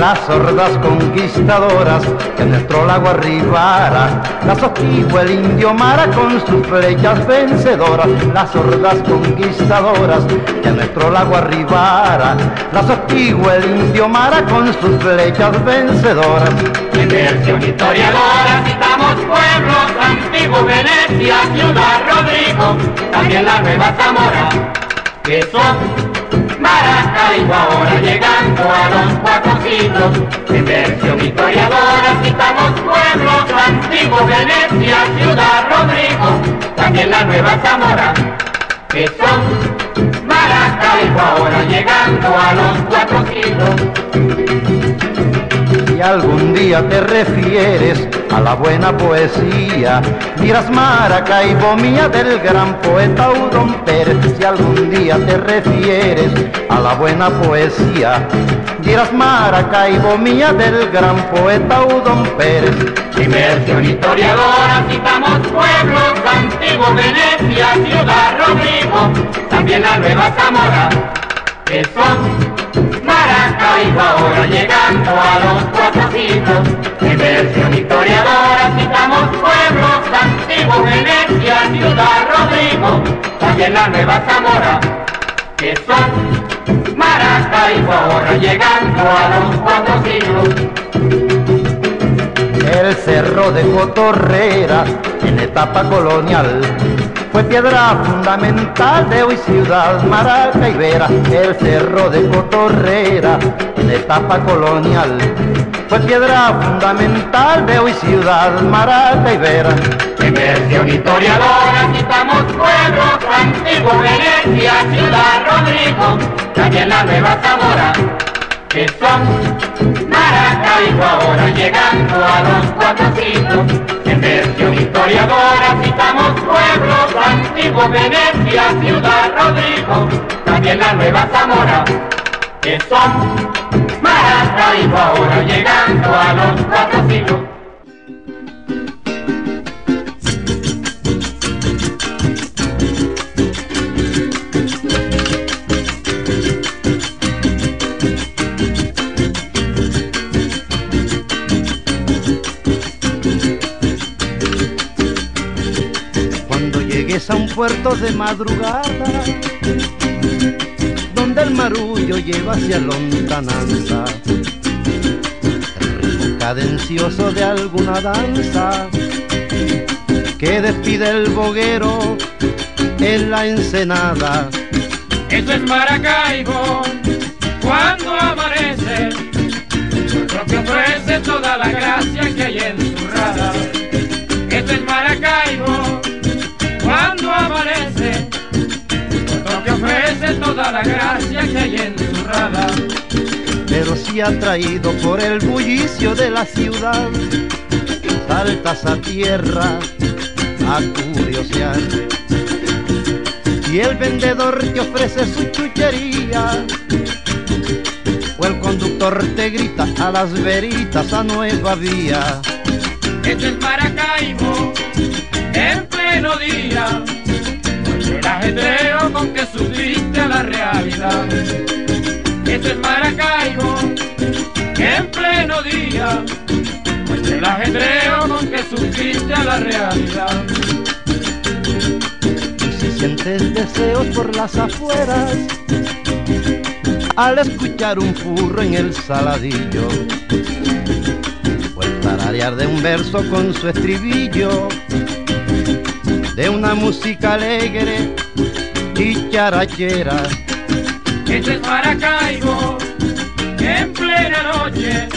las hordas conquistadoras que nuestro lago arribara, las hostigó el indio Mara con sus flechas vencedoras, las hordas conquistadoras que nuestro lago arribara, las hostigó el indio Mara con sus flechas vencedoras. En versión historiadora citamos pueblos antiguos, Venecia, Ciudad Rodrigo, también la Nueva Zamora, que son Maracaibo ahora llegando a los cuatro siglos. En versión historiadora citamos pueblos antiguos, Venecia, Ciudad Rodrigo, también la Nueva Zamora, que son Maracaibo ahora llegando a los cuatro siglos algún día te refieres a la buena poesía, dirás Maracaibo mía del gran poeta Udon Pérez. Si algún día te refieres a la buena poesía, dirás Maracaibo mía del gran poeta Udon Pérez. Inversión historiadora, citamos pueblos antiguos, Venecia, Ciudad Rodrigo, también la Nueva Zamora, que son Maracaibo ahora llegando a los cuatro siglos. En versión historiadora citamos pueblos antiguos, Venecia, Ciudad Rodrigo, también la Nueva Zamora, que son Maracaibo ahora llegando a los cuatro siglos. El cerro de Cotorrera en etapa colonial fue piedra fundamental de hoy ciudad maracaibera. El cerro de Cotorrera en etapa colonial fue piedra fundamental de hoy ciudad maracaibera. En versión historiadora citamos pueblos antiguos, Venecia, Ciudad Rodrigo, también la Nueva Zamora, que son Maracaibo ahora llegando a los cuatro siglos. En versión historiadora citamos pueblos antiguos, Venecia, Ciudad Rodrigo, también la Nueva Zamora, que son Maracaibo ahora llegando a los cuatro siglos. A un puerto de madrugada, donde el marullo lleva hacia lontananza, el ritmo cadencioso de alguna danza, que despide el boguero en la ensenada. Eso es Maracaibo, amanece, lo que ofrece toda la gracia que hay en toda la gracia que hay en su rada. Pero si atraído por el bullicio de la ciudad, saltas a tierra a curiosear. Y el vendedor te ofrece su chuchería, o el conductor te grita a las veritas a nueva vía. Esto es Maracaibo, en pleno día, el ajetreo con que subiste a la realidad. Esto es Maracaibo, en pleno día, el ajetreo con que subiste a la realidad. Y si sientes deseos por las afueras, al escuchar un furro en el saladillo, o el tararear de un verso con su estribillo, de una música alegre y charachera. Esto es Maracaibo, en plena noche,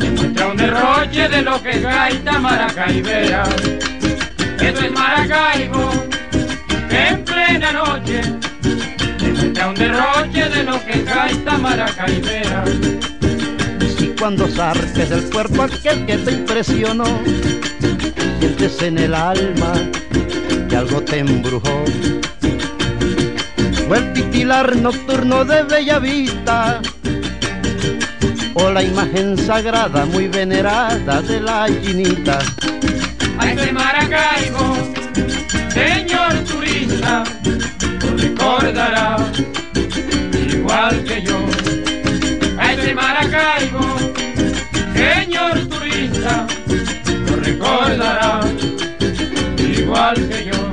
se muestra un derroche de lo que es gaita maracaibera. Esto es Maracaibo, en plena noche, se muestra un derroche de lo que es gaita maracaibera. Y cuando zarpes del cuerpo aquel que te impresionó, sientes en el alma que algo te embrujó. O el titilar nocturno de bella vista, o la imagen sagrada muy venerada de la chinita. Ay, soy Maracaibo, señor turista, lo recordará igual que yo. Ay, soy Maracaibo, señor turista, lo recordará igual que yo.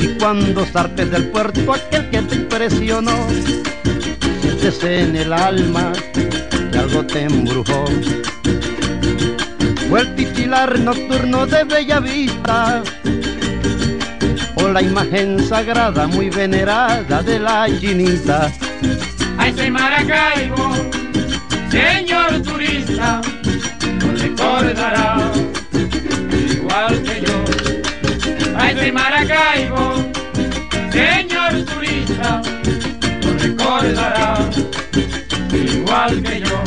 Y cuando zarpes del puerto aquel que te impresionó, sientes en el alma que algo te embrujó. O el titilar nocturno de bella vista, o la imagen sagrada muy venerada de la chinita. Ay, soy Maracaibo, señor turista, lo recordará igual que yo. Ay, soy Maracaibo, señor turista, lo recordará igual que yo.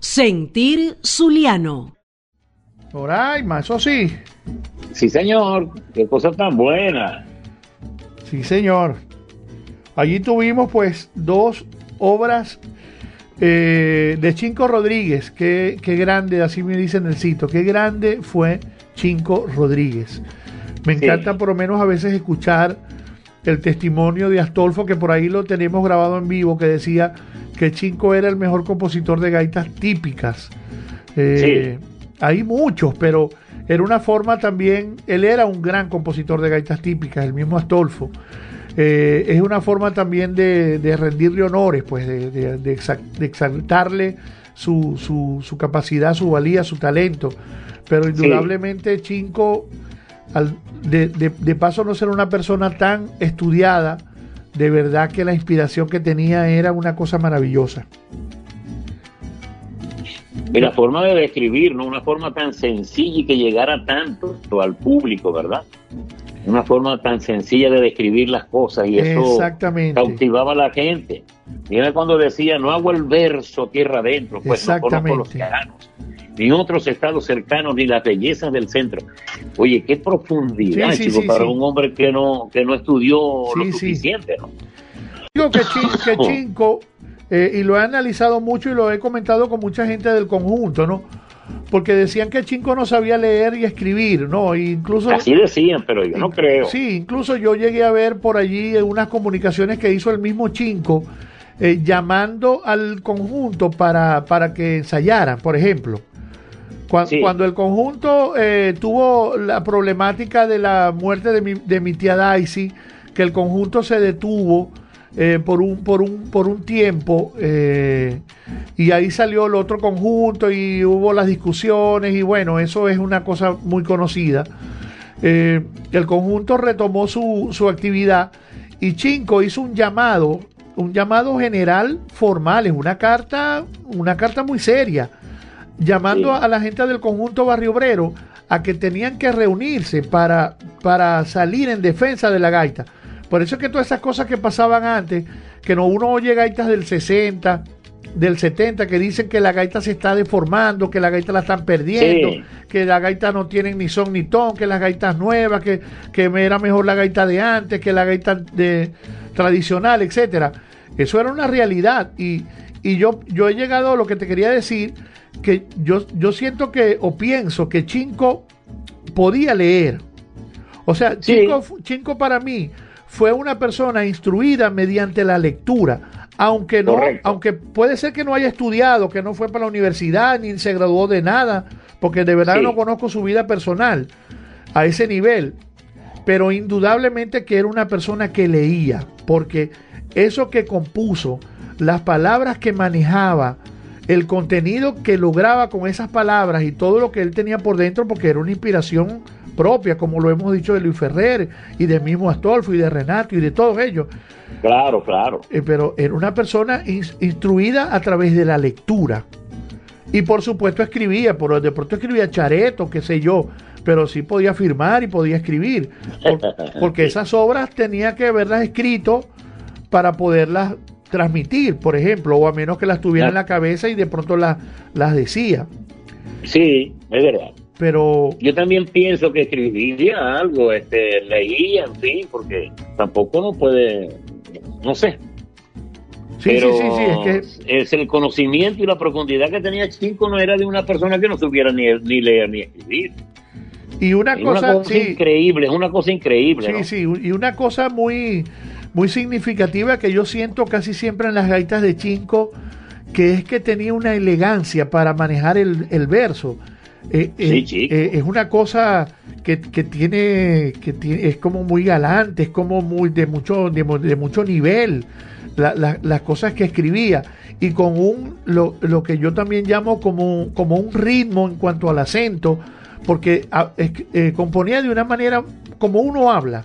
Sentir Zuliano. Roraima, eso sí. Sí, señor, qué cosa tan buena. Sí, señor. Allí tuvimos pues dos obras eh, de Chinco Rodríguez. Qué, qué grande, así me dicen el sitio, qué grande fue Chinco Rodríguez. Me Sí. encanta por lo menos a veces escuchar el testimonio de Astolfo, que por ahí lo tenemos grabado en vivo, que decía que Chinco era el mejor compositor de gaitas típicas. Eh, Hay muchos, pero era una forma también, él era un gran compositor de gaitas típicas, el mismo Astolfo. Eh, es una forma también de, de rendirle honores, pues de, de- de exa- de exaltarle su, su- su capacidad, su valía, su talento. Pero indudablemente Chinco, al- de, de- de paso no ser una persona tan estudiada, de verdad que la inspiración que tenía era una cosa maravillosa. Y la forma de describir, ¿no? Una forma tan sencilla y que llegara tanto al público, ¿verdad? Una forma tan sencilla de describir las cosas y eso cautivaba a la gente. Mira cuando decía, no hago el verso tierra adentro, pues no conozco los llanos, ni otros estados cercanos, ni las bellezas del centro. Oye, qué profundidad, Sí, sí, chico, sí, para un hombre que no, que no estudió lo suficiente, ¿no? Digo que, que Chinco, eh, y lo he analizado mucho y lo he comentado con mucha gente del conjunto, ¿no? Porque decían que Chinco no sabía leer y escribir, ¿no? E incluso, Así decían, pero yo no creo. sí, incluso yo llegué a ver por allí unas comunicaciones que hizo el mismo Chinco eh, llamando al conjunto para, para que ensayaran, por ejemplo. Sí. Cuando el conjunto eh, tuvo la problemática de la muerte de mi, de mi tía Daisy, que el conjunto se detuvo eh, por, un, por, un, por un tiempo eh, y ahí salió el otro conjunto y hubo las discusiones y bueno, eso es una cosa muy conocida. Eh, el conjunto retomó su, su actividad y Chinco hizo un llamado, un llamado general formal, es una carta, una carta muy seria, llamando a la gente del conjunto Barrio Obrero a que tenían que reunirse para, para salir en defensa de la gaita. Por eso es que todas esas cosas que pasaban antes, que no uno oye gaitas del 60, del 70, que dicen que la gaita se está deformando, que la gaita la están perdiendo, que la gaita no tienen ni son ni ton, que las gaitas nuevas, que, que era mejor la gaita de antes, que la gaita de, tradicional, etcétera. Eso era una realidad y, y yo, yo he llegado a lo que te quería decir, que yo, yo siento que, o pienso que Chinco podía leer. O sea, Chinco, Chinco para mí fue una persona instruida mediante la lectura, aunque no, aunque puede ser que no haya estudiado, que no fue para la universidad ni se graduó de nada, porque de verdad no conozco su vida personal a ese nivel, pero indudablemente que era una persona que leía, porque eso que compuso, las palabras que manejaba, el contenido que lograba con esas palabras y todo lo que él tenía por dentro, porque era una inspiración propia, como lo hemos dicho de Luis Ferrer y de mismo Astolfo y de Renato y de todos ellos. Claro, claro. Eh, pero era una persona instruida a través de la lectura. Y por supuesto escribía, por de pronto escribía chareto, qué sé yo, pero sí podía firmar y podía escribir, porque esas obras tenía que haberlas escrito para poderlas transmitir, por ejemplo, o a menos que las tuviera en la cabeza y de pronto las, las decía. Sí, es verdad. Pero yo también pienso que escribiría algo, este, leía, en fin, porque tampoco no puede, no sé. Sí, sí, sí, sí, es que es el conocimiento y la profundidad que tenía Chico no era de una persona que no supiera ni, ni leer ni escribir. Y una cosa, increíble, es una cosa increíble. Sí, sí, y una cosa muy, muy significativa que yo siento casi siempre en las gaitas de Chinco, que es que tenía una elegancia para manejar el, el verso. Eh, eh, eh, es una cosa que, que, tiene que tiene, es como muy galante, es como muy de mucho de, mucho nivel las cosas que escribía y con un lo, lo, que yo también llamo como, como un ritmo en cuanto al acento porque ah, componía de una manera como uno habla.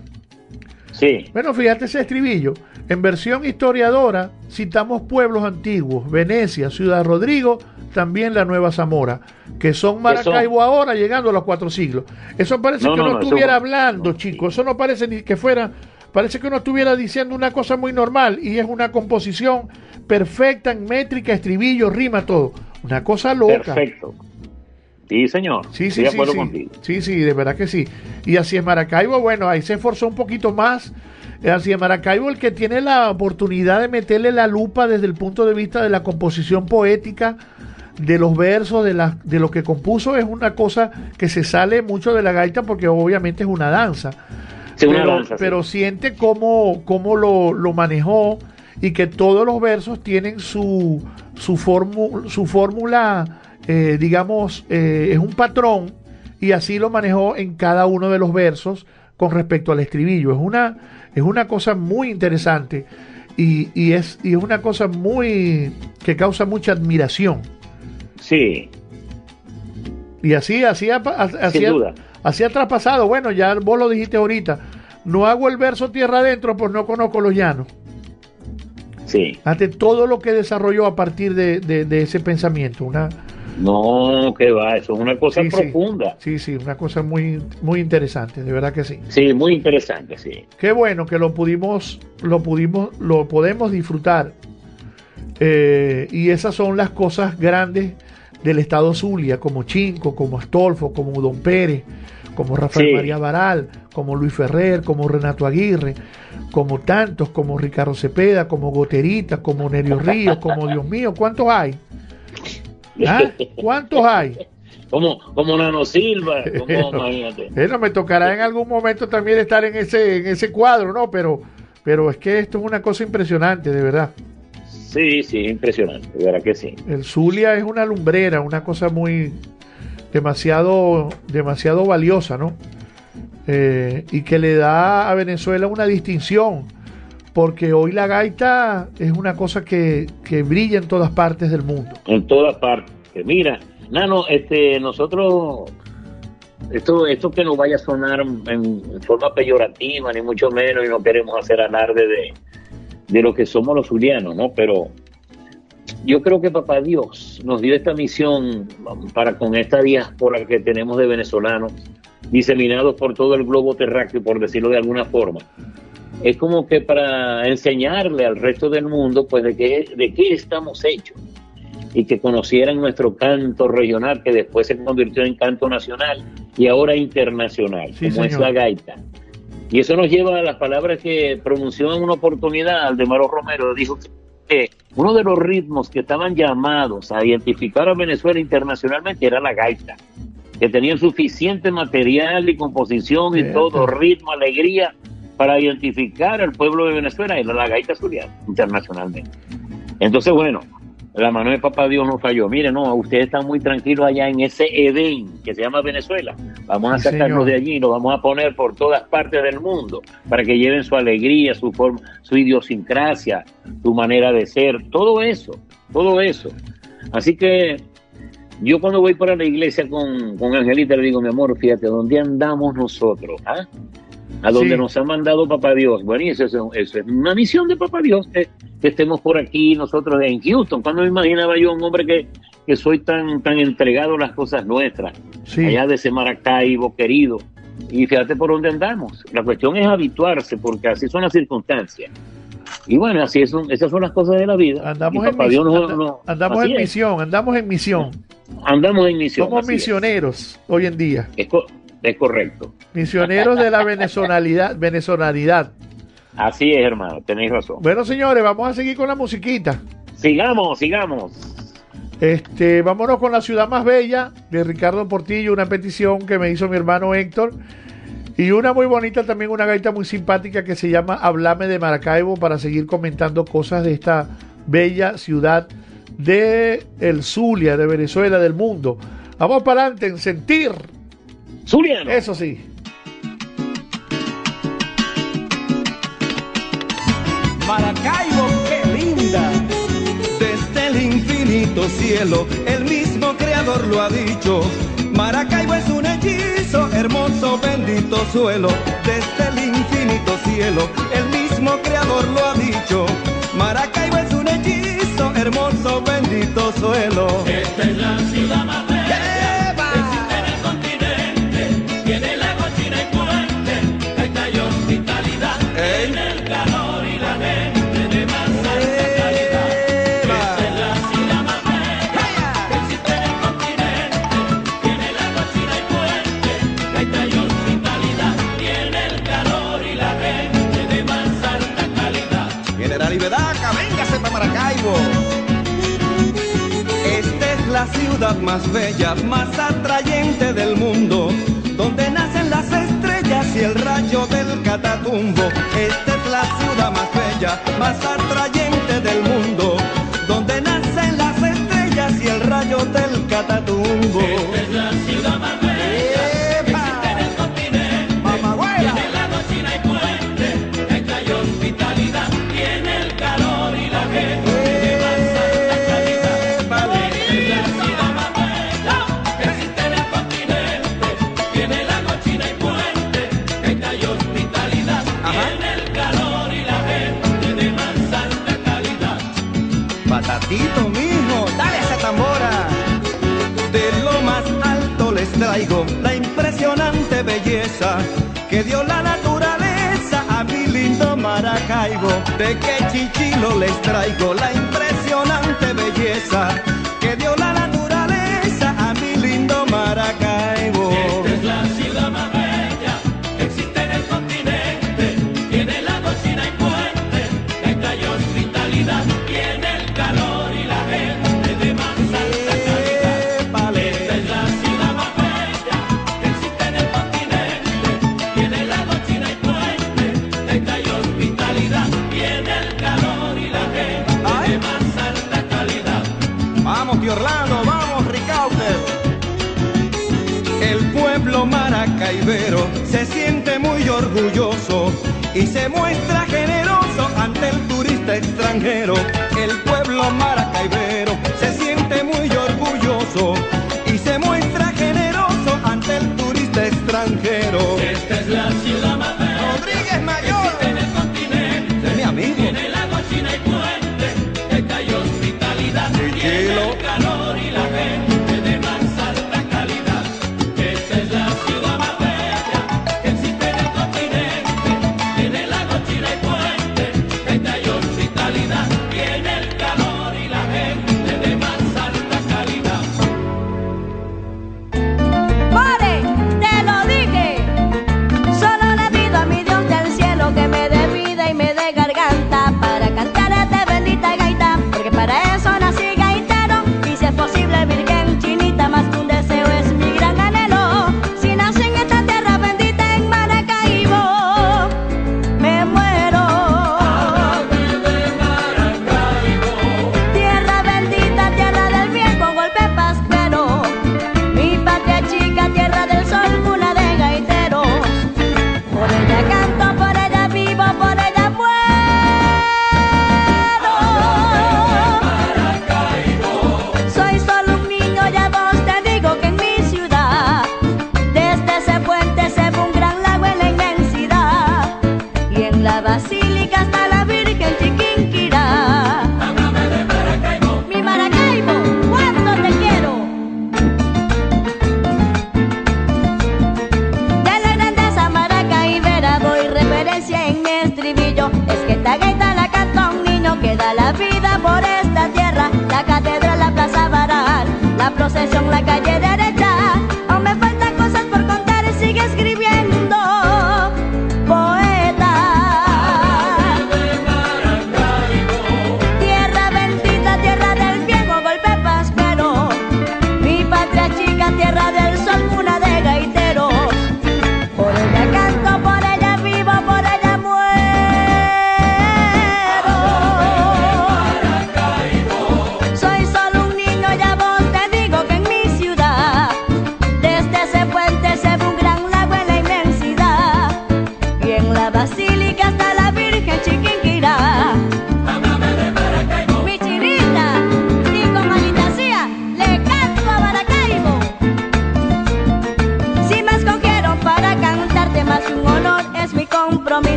Sí. Bueno, fíjate ese estribillo. En versión historiadora citamos pueblos antiguos, Venecia, Ciudad Rodrigo, también la Nueva Zamora, que son Maracaibo ahora llegando a los cuatro siglos. Eso parece que no, estuviera hablando, chicos, eso no parece ni que fuera, parece que uno estuviera diciendo una cosa muy normal y es una composición perfecta en métrica, estribillo, rima, todo. Una cosa loca. Perfecto. Sí, señor. Sí, sí, sí, sí. sí, sí, de verdad que sí. Y así es Maracaibo, bueno, ahí se esforzó un poquito más. Así es Maracaibo el que tiene la oportunidad de meterle la lupa desde el punto de vista de la composición poética de los versos, de, la, de lo que compuso, es una cosa que se sale mucho de la gaita porque obviamente es una danza. pero, siente cómo, cómo lo, lo, manejó y que todos los versos tienen su, su, su fórmula, eh, digamos, eh, es un patrón y así lo manejó en cada uno de los versos con respecto al estribillo. Es una, es una cosa muy interesante y, y, es, y es una cosa muy que causa mucha admiración. Sí. Y así, así, así, así ha traspasado. Bueno, ya vos lo dijiste ahorita. No hago el verso tierra adentro, pues no conozco los llanos. Sí. Ante todo lo que desarrolló a partir de, ese pensamiento. Una, no, que va, eso es una cosa profunda. Sí, sí, una cosa muy, muy interesante, de verdad que sí. Sí, muy interesante, sí. Qué bueno que lo pudimos, lo pudimos, lo podemos disfrutar. Eh, y esas son las cosas grandes del Estado Zulia, como Chinco, como Astolfo, como Don Pérez, como Rafael María Baral, como Luis Ferrer, como Renato Aguirre, como tantos, como Ricardo Cepeda, como Goterita, como Nerio Ríos, como Dios mío, ¿cuántos hay? ¿Ah? ¿Cuántos hay? Como, como Nano Silva, como, imagínate. Bueno, me tocará en algún momento también estar en ese, en ese cuadro, ¿no? Pero, pero es que esto es una cosa impresionante, de verdad. Sí, sí, impresionante, de verdad que sí. El Zulia es una lumbrera, una cosa muy demasiado, demasiado valiosa, ¿no? Eh, y que le da a Venezuela una distinción, porque hoy la gaita es una cosa que, que brilla en todas partes del mundo. En todas partes. Mira, Nano, este, nosotros esto, esto que no vaya a sonar en, forma peyorativa, ni mucho menos, y no queremos hacer alarde de, de lo que somos los zulianos, ¿no? Pero yo creo que Papá Dios nos dio esta misión para con esta diáspora que tenemos de venezolanos diseminados por todo el globo terráqueo, por decirlo de alguna forma. Es como que para enseñarle al resto del mundo, pues, de qué, de qué estamos hechos. Y que conocieran nuestro canto regional, que después se convirtió en canto nacional y ahora internacional, como es la gaita. Y eso nos lleva a las palabras que pronunció en una oportunidad Aldemaro Romero, dijo que uno de los ritmos que estaban llamados a identificar a Venezuela internacionalmente era la gaita, que tenían suficiente material y composición y todo, ritmo, alegría, para identificar al pueblo de Venezuela, era la gaita zuliana internacionalmente. Entonces, bueno, la mano de papá Dios no falló. Mire, no, ustedes están muy tranquilos allá en ese Edén que se llama Venezuela. Vamos a sacarnos de allí, nos vamos a poner por todas partes del mundo para que lleven su alegría, su forma, su idiosincrasia, su manera de ser, todo eso, todo eso. Así que yo cuando voy para la iglesia con, con Angelita le digo, mi amor, fíjate, ¿dónde andamos nosotros? ¿Ah? A donde nos ha mandado Papá Dios. Bueno, y eso es, una misión de Papá Dios, que, estemos por aquí nosotros en Houston. Cuando me imaginaba yo un hombre que, que soy tan, tan entregado a las cosas nuestras, allá de ese Maracaibo querido. Y fíjate por dónde andamos. La cuestión es habituarse, porque así son las circunstancias. Y bueno, así es, esas son las cosas de la vida. Andamos en, misión, andamos en misión, andamos en misión. Andamos en misión. Somos misioneros hoy en día. Es correcto. Misioneros de la venezolanidad, venezolanidad. Así es, hermano, tenéis razón. Bueno, señores, vamos a seguir con la musiquita. Sigamos, sigamos. Este, vámonos con la ciudad más bella de Ricardo Portillo, una petición que me hizo mi hermano Héctor. Y una muy bonita también, una gaita muy simpática que se llama Hablame de Maracaibo para seguir comentando cosas de esta bella ciudad de el Zulia, de Venezuela, del mundo. Vamos para adelante en sentir Zuliano. Eso sí. Maracaibo, qué linda. Desde el infinito cielo, el mismo creador lo ha dicho. Maracaibo es un hechizo, hermoso, bendito suelo. Desde el infinito cielo, el mismo creador lo ha dicho. Maracaibo es un hechizo, hermoso, bendito suelo. Esta es la ciudad más ciudad más bella, más atrayente del mundo, donde nacen las estrellas y el rayo del catatumbo. Esta es la ciudad más bella, más atrayente que dio la naturaleza a mi lindo Maracaibo. De que chichilo les traigo la impresionante belleza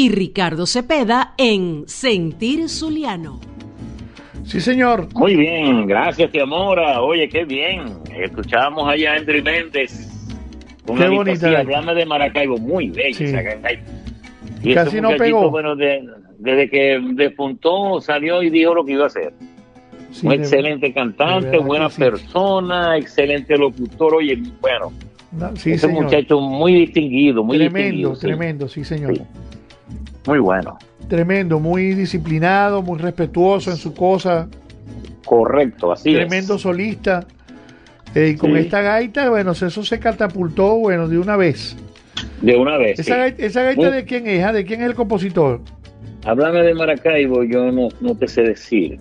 y Ricardo Cepeda en Sentir Zuliano. Sí, señor. Muy bien, gracias, Tiamora. Oye, qué bien. Escuchábamos allá a Andri Méndez. Qué una bonita hablando de Maracaibo, muy bella Sí. Y Casi no pegó. Bueno, de- desde que despuntó, salió y dijo lo que iba a hacer. Sí, Un excelente de cantante, buena sí. persona, excelente locutor. Oye, bueno, No, sí, ese señor. muchacho muy distinguido, muy tremendo, distinguido. tremendo, sí, señor. Muy bueno. Tremendo, muy disciplinado, muy respetuoso en su cosa. Correcto, así tremendo es. solista. Eh, y con Sí. esta gaita, bueno, eso se catapultó, bueno, de una vez. De una vez. ¿Esa, sí. gaita, esa gaita Muy- de quién es? ah? ¿De quién es el compositor? Háblame de Maracaibo, yo no, no te sé decir.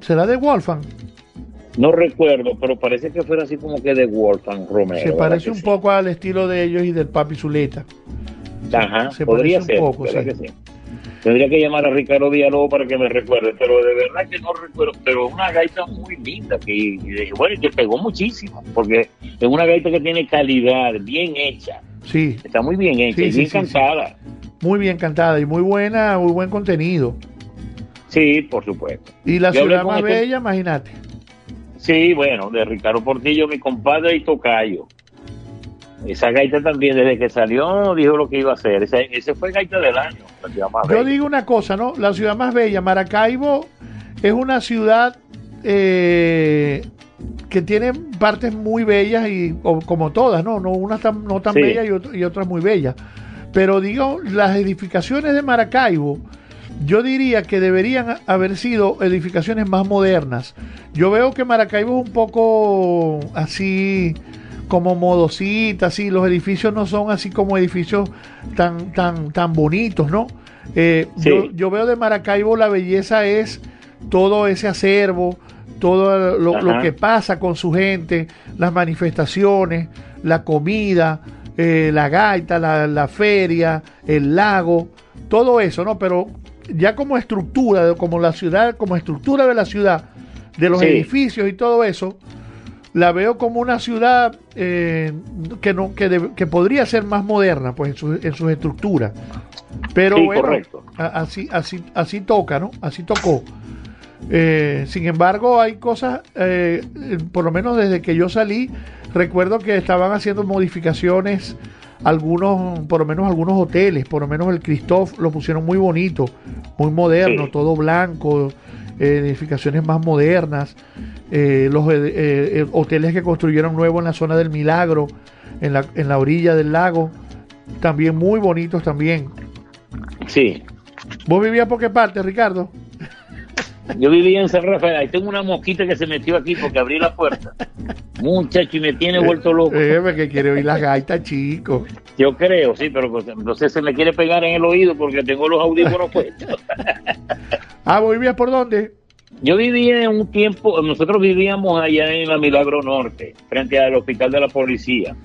¿Será de Wolfgang? No recuerdo, pero parece que fuera así como que de Wolfgang Romero. Se ¿verdad parece un sí? poco al estilo de ellos y del Papi Zuleta. Ajá, se podría ser. un poco, ¿verdad sí. que sí? Tendría que llamar a Ricardo Villalobos para que me recuerde, pero de verdad que no recuerdo. Pero es una gaita muy linda, que bueno, que pegó muchísimo, porque es una gaita que tiene calidad, bien hecha. Sí, Está muy bien hecha Sí, bien cantada. muy bien cantada y muy buena, muy buen contenido. Sí, por supuesto. Y la Yo ciudad más este- bella, imagínate. Sí, bueno, de Ricardo Portillo, mi compadre y tocayo. Esa gaita también, desde que salió, dijo lo que iba a hacer. Ese, ese fue gaita del año. la ciudad más Yo bella. digo una cosa, ¿no? La ciudad más bella, Maracaibo, es una ciudad eh, que tiene partes muy bellas y o- como todas, ¿no? no unas tan, no tan Sí. bellas y otras muy bellas. Pero digo, las edificaciones de Maracaibo, yo diría que deberían haber sido edificaciones más modernas. Yo veo que Maracaibo es un poco así como modosita, así los edificios no son así como edificios tan tan tan bonitos, ¿no? Eh, Sí. yo, yo veo de Maracaibo la belleza es todo ese acervo, todo lo, que pasa con su gente, las manifestaciones, la comida, eh, la gaita, la, la feria, el lago, todo eso, ¿no? Pero ya como estructura, como la ciudad, como estructura de la ciudad, de los Sí. edificios y todo eso, la veo como una ciudad eh, que no que, que podría ser más moderna, pues en, su- en sus estructuras. Pero Sí, bueno, correcto. así así así toca, ¿no? Así tocó. Eh, sin embargo, hay cosas, eh, eh, por lo menos desde que yo salí, recuerdo que estaban haciendo modificaciones, algunos, por lo menos algunos hoteles, por lo menos el Christoph lo pusieron muy bonito, muy moderno, Sí. todo blanco, eh, edificaciones más modernas, eh, los eh, eh, hoteles que construyeron nuevos en la zona del Milagro, en la, en la orilla del lago, también muy bonitos también. Sí. ¿Vos vivías por qué parte, Ricardo? Yo vivía en San Rafael, ahí tengo una mosquita que se metió aquí porque abrí la puerta. Muchacho, y me tiene vuelto loco. Eh, que quiere oír las gaitas, chico. Yo creo, sí, pero pues, entonces se me quiere pegar en el oído porque tengo los audífonos puestos. Ah, ¿vos vivías por dónde? Yo vivía en un tiempo, nosotros vivíamos allá en la Milagro Norte, frente al hospital de la policía.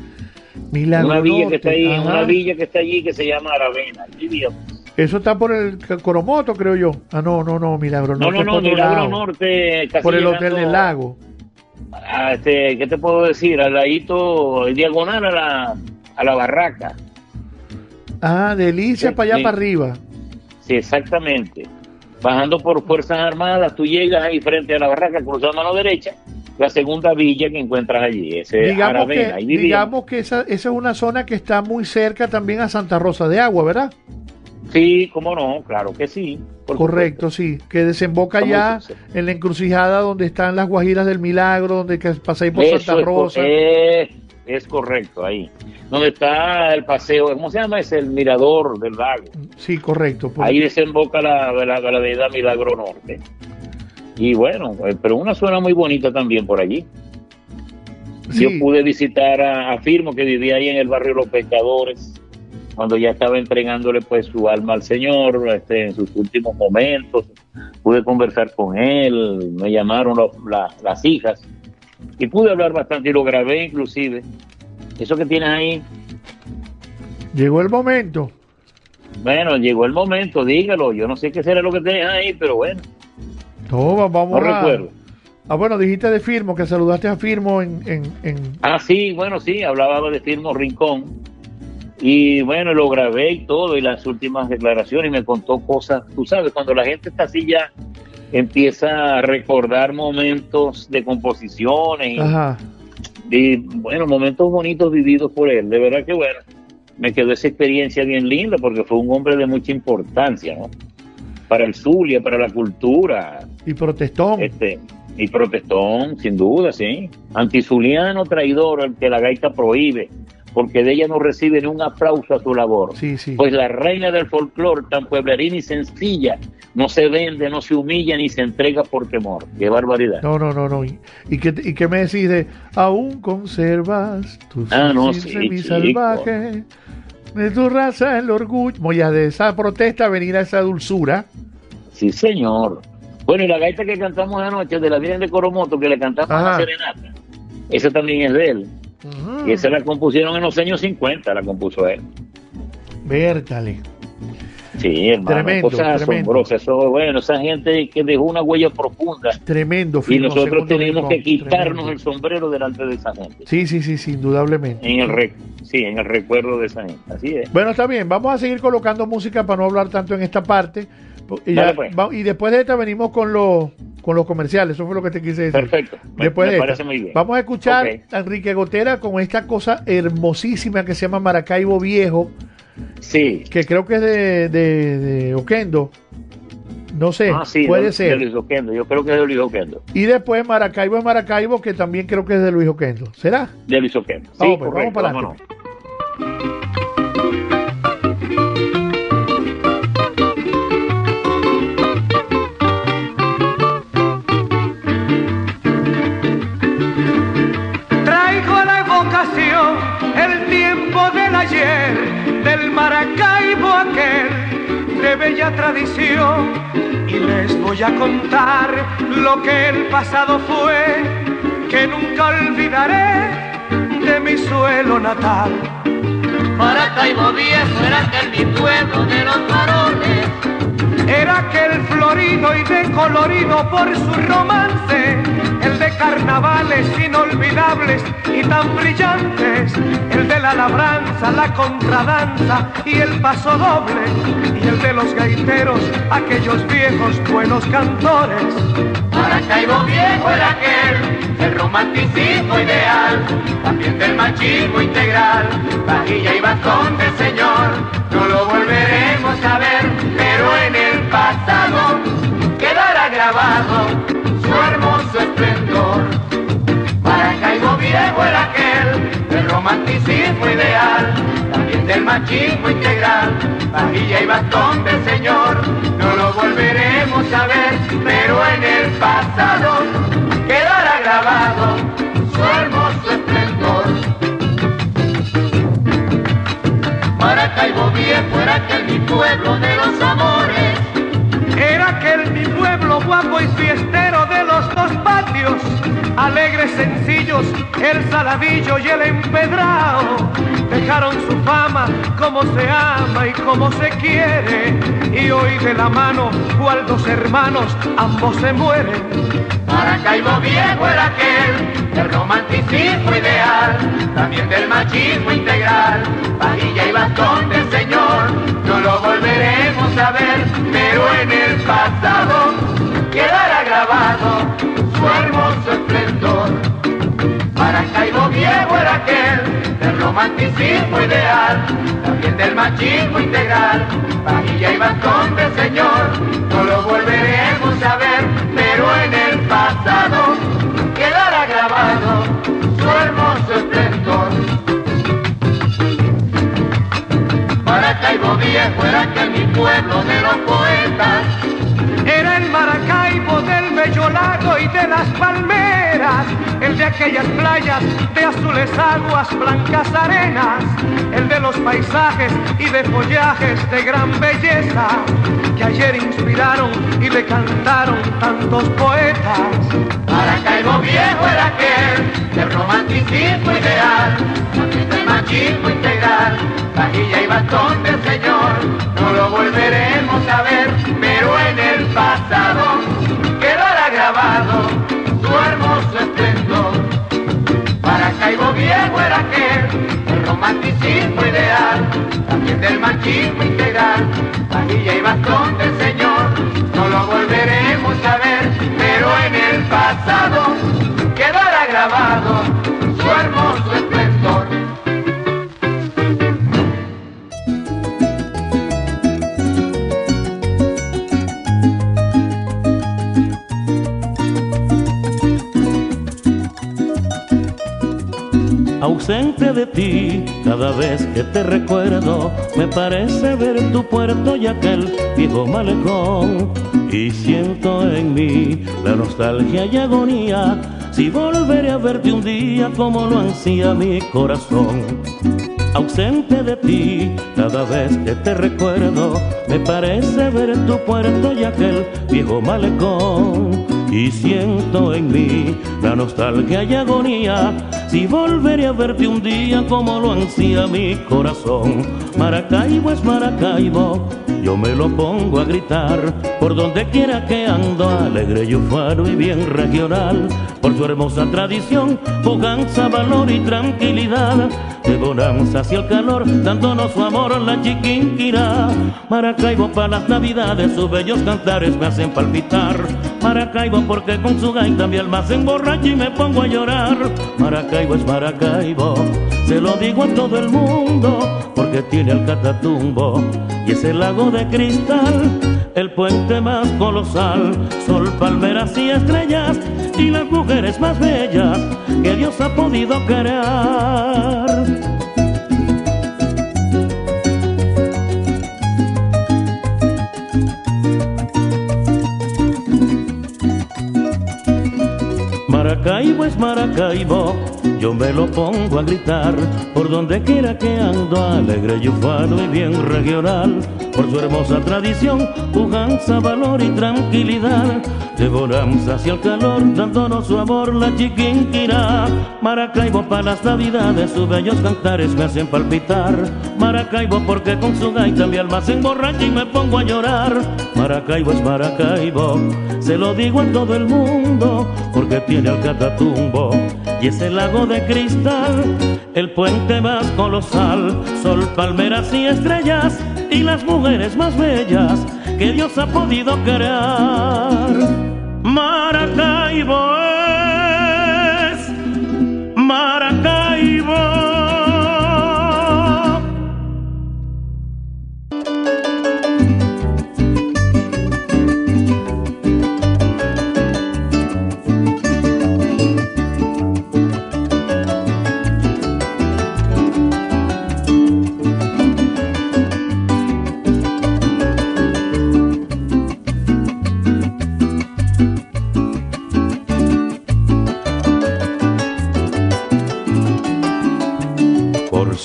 Milagro una villa Norte, que está ahí, ajá. una villa que está allí que se llama Aravena. Vivíamos. Eso está por el Coromoto, creo yo. Ah, no, no, no, Milagro No, Norte. no, no, otro Milagro lado. Norte, casi Por el Hotel del Lago. a este, ¿qué te puedo decir? Al ladito, diagonal a la, a la barraca. Ah, Delicia Sí, para allá sí. para arriba. Sí, exactamente. Bajando por Fuerzas Armadas, tú llegas ahí frente a la barraca, cruzando a mano derecha, la segunda villa que encuentras allí, ese digamos Aravena, que, ahí digamos que esa, esa es una zona que está muy cerca también a Santa Rosa de Agua, ¿verdad? Sí, cómo no, claro que sí. Correcto, sí. Que desemboca ya en la encrucijada donde están las Guajiras del Milagro, donde que pasáis por Eso Santa es, Rosa. Es, correcto, ahí. Donde está el paseo, ¿cómo se llama? Es el mirador del lago. Sí, correcto. Ahí desemboca la, la, la avenida Milagro Norte. Y bueno, eh, pero una zona muy bonita también por allí. Sí. Yo pude visitar a, a Firmo, que vivía ahí en el barrio Los Pescadores, cuando ya estaba entregándole pues su alma al Señor este, en sus últimos momentos. Pude conversar con él, me llamaron la- las hijas y pude hablar bastante y lo grabé inclusive. Eso que tienes ahí, Llegó el momento. bueno, llegó el momento, dígalo. Yo no sé qué será lo que tienes ahí, pero bueno, No, va- vamos no a... recuerdo. Ah, bueno, dijiste de Firmo, que saludaste a Firmo en... en, en- Ah, sí, bueno, sí, hablaba de Firmo Rincón. Y bueno, lo grabé y todo, y las últimas declaraciones, y me contó cosas. Tú sabes, cuando la gente está así ya empieza a recordar momentos de composiciones y, Ajá. y, bueno, momentos bonitos vividos por él. De verdad que bueno, me quedó esa experiencia bien linda porque fue un hombre de mucha importancia, ¿no? Para el Zulia, para la cultura, Y protestón. este, y protestón, sin duda, sí. Antizuliano traidor, el que la gaita prohíbe, porque de ella no recibe ni un aplauso a su labor. Sí, sí. Pues la reina del folclore, tan pueblerina y sencilla, no se vende, no se humilla ni se entrega por temor. Qué barbaridad. No, no, no, no. ¿Y, y qué, y qué me decís de aún conservas tu Ah, no, sí, salvaje de tu raza el orgullo? Moya de esa protesta venir a esa dulzura. Sí, señor. Bueno, y la gaita que cantamos anoche de la Virgen de Coromoto, que le cantamos a la serenata, esa también es de él. Y esa la compusieron en los años 50, la compuso él. Vértale. Sí, hermano, Tremendo, cosas tremendo. asombrosas. Eso, bueno, esa gente que dejó una huella profunda Tremendo. y nosotros tenemos que quitarnos Tremendo. el sombrero delante de esa gente. Sí, sí, sí, sí, indudablemente. En el re- sí, en el recuerdo de esa gente. Así es. Bueno, está bien. Vamos a seguir colocando música para no hablar tanto en esta parte. Y, ya- pues. y después de esta venimos con los con los comerciales. Eso fue lo que te quise decir. Perfecto. Después me de parece muy bien. Vamos a escuchar a Enrique Gotera con esta cosa hermosísima que se llama Maracaibo Viejo, Sí, que creo que es de, de, de Oquendo. No sé, Ah, sí, puede de, ser. de Luis Oquendo. Yo creo que es de Luis Oquendo. Y después Maracaibo Maracaibo, que también creo que es de Luis Oquendo. ¿Será? De Luis Oquendo. Sí, Vamos, pues, correcto, vamos para vámonos. Maracaibo aquel de bella tradición. Y les voy a contar lo que el pasado fue, que nunca olvidaré de mi suelo natal. Maracaibo viejo era aquel mi pueblo de los varones. Era aquel florido y decolorido por su romance, el de carnavales inolvidables y tan brillantes, el de la labranza, la contradanza y el paso doble, y el de los gaiteros, aquellos viejos buenos cantores. Maracaibo viejo era aquel, el romanticismo ideal, también del machismo integral, vajilla y bastón del señor, no lo volveremos a ver, pero en el pasado quedará grabado su hermoso esplendor. Maracaibo viejo era aquel, el romanticismo ideal, también del machismo integral, vajilla y bastón del señor, no lo volveremos a ver, pero en el pasado quedará grabado su hermoso esplendor. Maracaibo viejo era aquel mi pueblo de los amores, Era aquel mi pueblo guapo y fiestero alegres, sencillos, el saladillo y el empedrado. Dejaron su fama, como se ama y como se quiere, y hoy de la mano, cual dos hermanos, ambos se mueren. Maracaibo viejo era aquel, el romanticismo ideal, también del machismo integral, vajilla y bastón del señor, no lo volveremos a ver, pero en el pasado quedará grabado su hermoso esplendor. Maracaibo viejo era aquel, del romanticismo ideal, también del machismo integral, vajilla y bastón del señor, no lo volveremos a ver, pero en el pasado quedará grabado su hermoso esplendor. Maracaibo viejo era aquel mi pueblo de los poetas, Era el Maracaibo del bello lago y de las palmeras, el de aquellas playas de azules aguas, blancas arenas, el de los paisajes y de follajes de gran belleza, que ayer inspiraron y le cantaron tantos poetas. Maracaibo viejo era aquel, del romanticismo ideal, del machismo integral, vajilla y bastón del señor, no lo volveremos a ver, pero en el pasado grabado su hermoso esplendor. Maracaibo viejo era aquel, el romanticismo ideal, también del machismo integral, vajilla y bastón del señor, no lo volveremos a ver, pero en el pasado quedará grabado ausente de ti, cada vez que te recuerdo, me parece ver tu puerto y aquel viejo malecón. Y siento en mí la nostalgia y agonía, si volveré a verte un día como lo ansía mi corazón. Ausente de ti, cada vez que te recuerdo, me parece ver tu puerto y aquel viejo malecón. Y siento en mí la nostalgia y agonía, si volveré a verte un día como lo ansía mi corazón. Maracaibo es Maracaibo, yo me lo pongo a gritar por donde quiera que ando, alegre y ufano y bien regional, por su hermosa tradición, pujanza, valor y tranquilidad, de bonanza hacia el calor, dándonos su amor la chiquinquirá. Maracaibo para las navidades, sus bellos cantares me hacen palpitar. Maracaibo porque con su gaita mi alma se emborracha y me pongo a llorar. Maracaibo es Maracaibo, se lo digo a todo el mundo, porque tiene el catatumbo y ese lago de cristal el puente más colosal, sol, palmeras y estrellas, y las mujeres más bellas que Dios ha podido crear. Maracaibo es Maracaibo, yo me lo pongo a gritar por donde quiera que ando, alegre y y bien regional, por su hermosa tradición, pujanza, valor y tranquilidad. Devoramos hacia el calor, dándonos su amor la chiquinquirá. Maracaibo para las navidades, sus bellos cantares me hacen palpitar. Maracaibo porque con su gaita mi alma se emborracha y me pongo a llorar. Maracaibo es Maracaibo, se lo digo a todo el mundo, porque tiene al catatumbo y ese lago de cristal, el puente más colosal, sol, palmeras y estrellas y las mujeres más bellas que Dios ha podido crear. Maracaibo eh.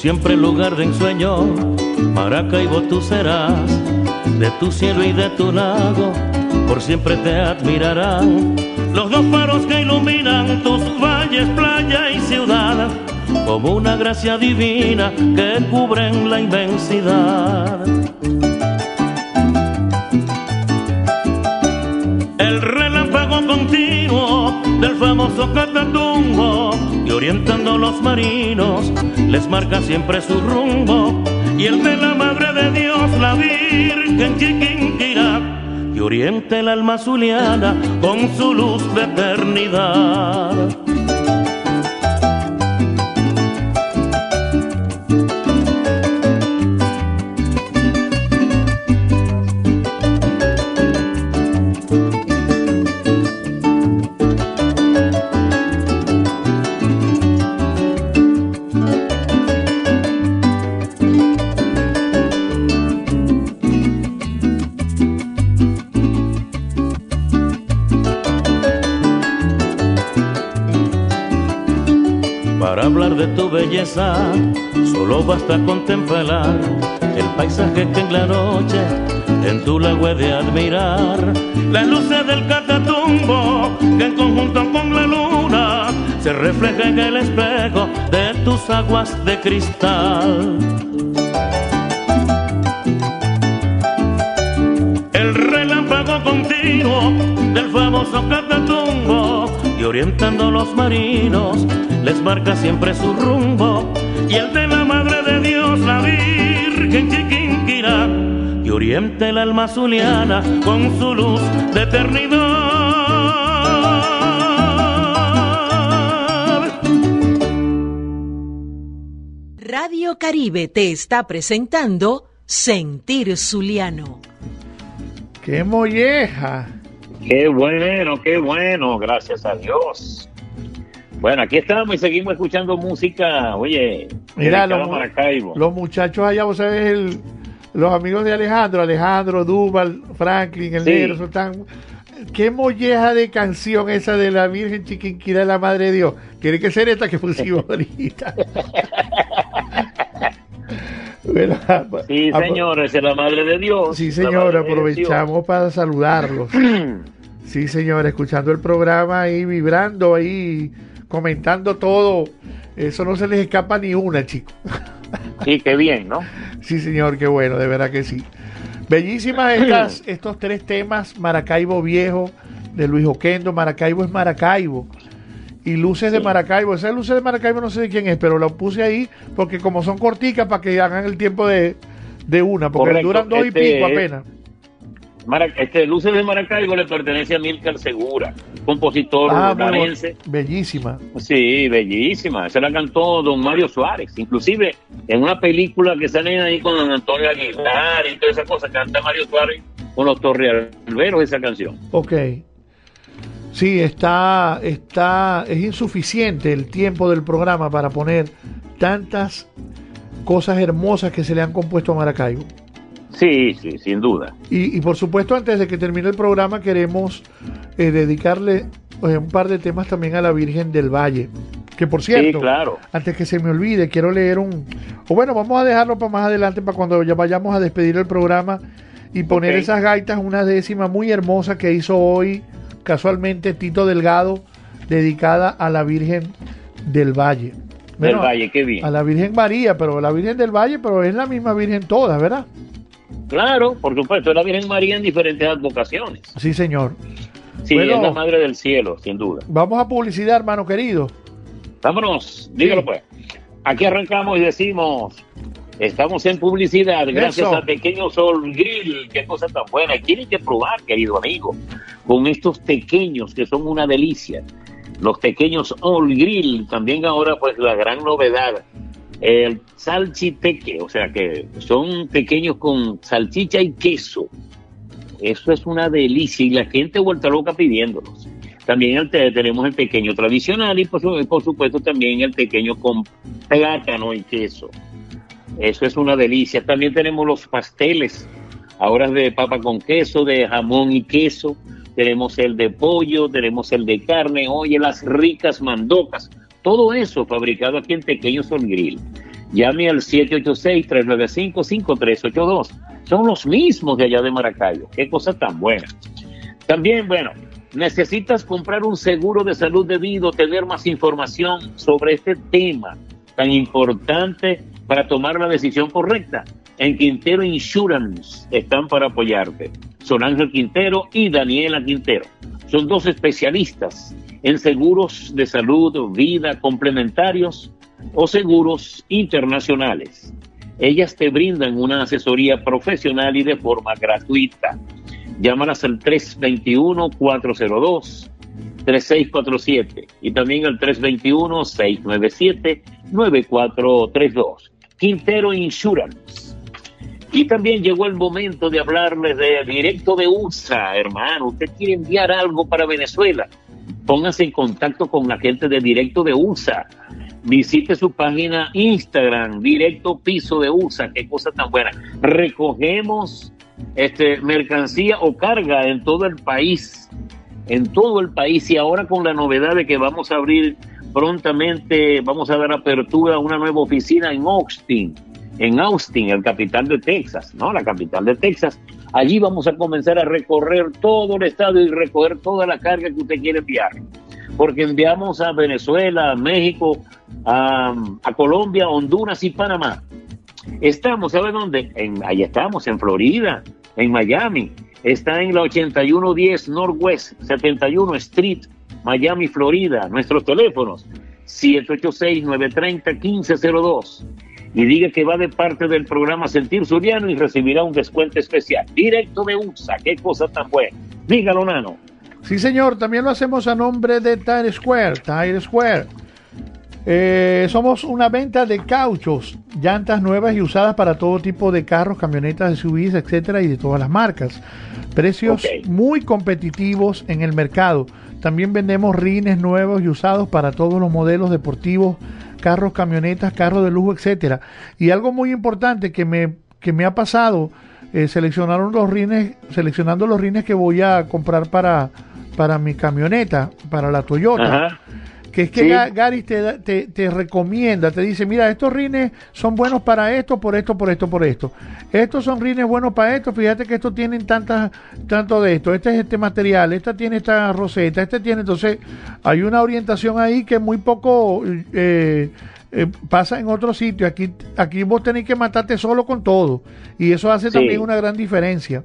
Siempre lugar de ensueño, Maracaibo tú serás, de tu cielo y de tu lago, por siempre te admirarán los dos faros que iluminan tus valles, playa y ciudad, como una gracia divina que cubren la inmensidad. El relámpago continuo del famoso Catatumbo y orientando los marinos les marca siempre su rumbo y el de la Madre de Dios, la Virgen Chiquinquirá y orienta el alma zuliana con su luz de eternidad. Solo basta contemplar el paisaje que en la noche en tu lago he de admirar. Las luces del catatumbo que en conjunto con la luna se refleja en el espejo de tus aguas de cristal. El relámpago continuo del famoso catatumbo y orientando los marinos les marca siempre su rumbo y el de la Madre de Dios, la Virgen Chiquinquirá y orienta el alma zuliana con su luz de eternidad. Radio Caribe te está presentando Sentir Zuliano. ¡Qué molleja! Qué bueno, qué bueno, gracias a Dios. Bueno, aquí estamos y seguimos escuchando música, oye, Mira, los, Maracaibo. los muchachos allá, vos sabés, el- los amigos de Alejandro, Alejandro, Duval, Franklin, el Sí. negro, son tan- Qué molleja de canción esa de la Virgen Chiquinquira de la Madre de Dios. Tiene que ser esta que pusimos ahorita. Sí, apro- señores, es la Madre de Dios. Sí, señor, aprovechamos para saludarlos. Sí, señor, escuchando el programa ahí, vibrando ahí, comentando todo. Eso no se les escapa ni una, chicos. Sí, qué bien, ¿no? Sí, señor, qué bueno, de verdad que sí. Bellísimas estas, estos tres temas, Maracaibo Viejo, de Luis Oquendo, Maracaibo es Maracaibo. Y Luces de Maracaibo, esas luces de Maracaibo no sé de quién es, pero lo puse ahí porque como son corticas para que hagan el tiempo de, de una, porque Correcto, duran dos y este pico es- apenas. Mara- este Luces de Maracaibo le pertenece a Milcar Segura, compositor Ah, bellísima. Sí, bellísima. Se la cantó don Mario Suárez. Inclusive en una película que salen ahí con don Antonio Aguilar y toda esa cosa, canta Mario Suárez con los torrealberos esa canción. Ok. Sí, está, está, es insuficiente el tiempo del programa para poner tantas cosas hermosas que se le han compuesto a Maracaibo. Sí, sí, sin duda. Y, y por supuesto, antes de que termine el programa, queremos eh, dedicarle eh, un par de temas también a la Virgen del Valle. Que por cierto, Sí, claro. antes que se me olvide, quiero leer un... O bueno, vamos a dejarlo para más adelante, para cuando ya vayamos a despedir el programa y poner esas gaitas, una décima muy hermosa que hizo hoy casualmente Tito Delgado, dedicada a la Virgen del Valle. Del Valle, qué bien. A la Virgen María, pero la Virgen del Valle, pero es la misma Virgen toda, ¿verdad? Claro, por supuesto, es la Virgen María en diferentes advocaciones. Sí, señor. Sí, Bueno. es la Madre del Cielo, sin duda. Vamos a publicidad, hermano querido. Vámonos, dígalo pues. Aquí arrancamos y decimos, estamos en publicidad gracias Eso. a Pequeño Sol Grill, qué cosa tan buena. Tienen que probar, querido amigo, con estos pequeños que son una delicia. Los pequeños All Grill, también ahora pues la gran novedad, el salchiteque, o sea que son pequeños con salchicha y queso. Eso es una delicia y la gente vuelta loca pidiéndolos. También el te- tenemos el pequeño tradicional y por, su- por supuesto también el pequeño con plátano y queso. Eso es una delicia. También tenemos los pasteles, ahora de papa con queso, de jamón y queso. Tenemos el de pollo, tenemos el de carne, oye, las ricas mandocas. Todo eso fabricado aquí en Pequeño Sol Grill. Llame al 786-395-5382. Son los mismos de allá de Maracaibo. Qué cosa tan buena. También, bueno, necesitas comprar un seguro de salud debido, tener más información sobre este tema tan importante para tomar la decisión correcta. En Quintero Insurance están para apoyarte. Son Ángel Quintero y Daniela Quintero. Son dos especialistas en seguros de salud, vida complementarios o seguros internacionales. Ellas te brindan una asesoría profesional y de forma gratuita. Llámalas al 321-402-3647 y también al 321-697-9432. Quintero Insurance. Y también llegó el momento de hablarles de Directo de USA, hermano. Usted quiere enviar algo para Venezuela. Póngase en contacto con la gente de Directo de USA. Visite su página Instagram, Directo Piso de USA. Qué cosa tan buena. Recogemos este, mercancía o carga en todo el país. En todo el país. Y ahora con la novedad de que vamos a abrir prontamente, vamos a dar apertura a una nueva oficina en Austin en Austin, el capital de Texas, ¿no? La capital de Texas. Allí vamos a comenzar a recorrer todo el estado y recoger toda la carga que usted quiere enviar. Porque enviamos a Venezuela, a México, a, Colombia, Honduras y Panamá. Estamos, ¿sabe dónde? Ahí estamos, en Florida, en Miami. Está en la 8110 Northwest 71 Street, Miami, Florida. Nuestros teléfonos 786-930-1502 y diga que va de parte del programa Sentir Suriano y recibirá un descuento especial. Directo de USA, qué cosa tan buena. Dígalo, Nano. Sí, señor, también lo hacemos a nombre de Tire Square. Tire Square. Eh, somos una venta de cauchos, llantas nuevas y usadas para todo tipo de carros, camionetas, SUVs, etcétera, y de todas las marcas. Precios muy competitivos en el mercado. También vendemos rines nuevos y usados para todos los modelos deportivos, carros, camionetas, carros de lujo, etcétera. Y algo muy importante que me, que me ha pasado, eh, seleccionaron los rines, seleccionando los rines que voy a comprar para, para mi camioneta, para la Toyota. Ajá. Que es que Sí. Ga- Gary te, te, te recomienda, te dice, mira, estos rines son buenos para esto, por esto, por esto, por esto. Estos son rines buenos para esto, fíjate que estos tienen tantas, tanto de esto, este es este material, esta tiene esta roseta, este tiene, entonces hay una orientación ahí que muy poco eh, eh, pasa en otros sitios. Aquí, aquí vos tenés que matarte solo con todo y eso hace Sí. también una gran diferencia.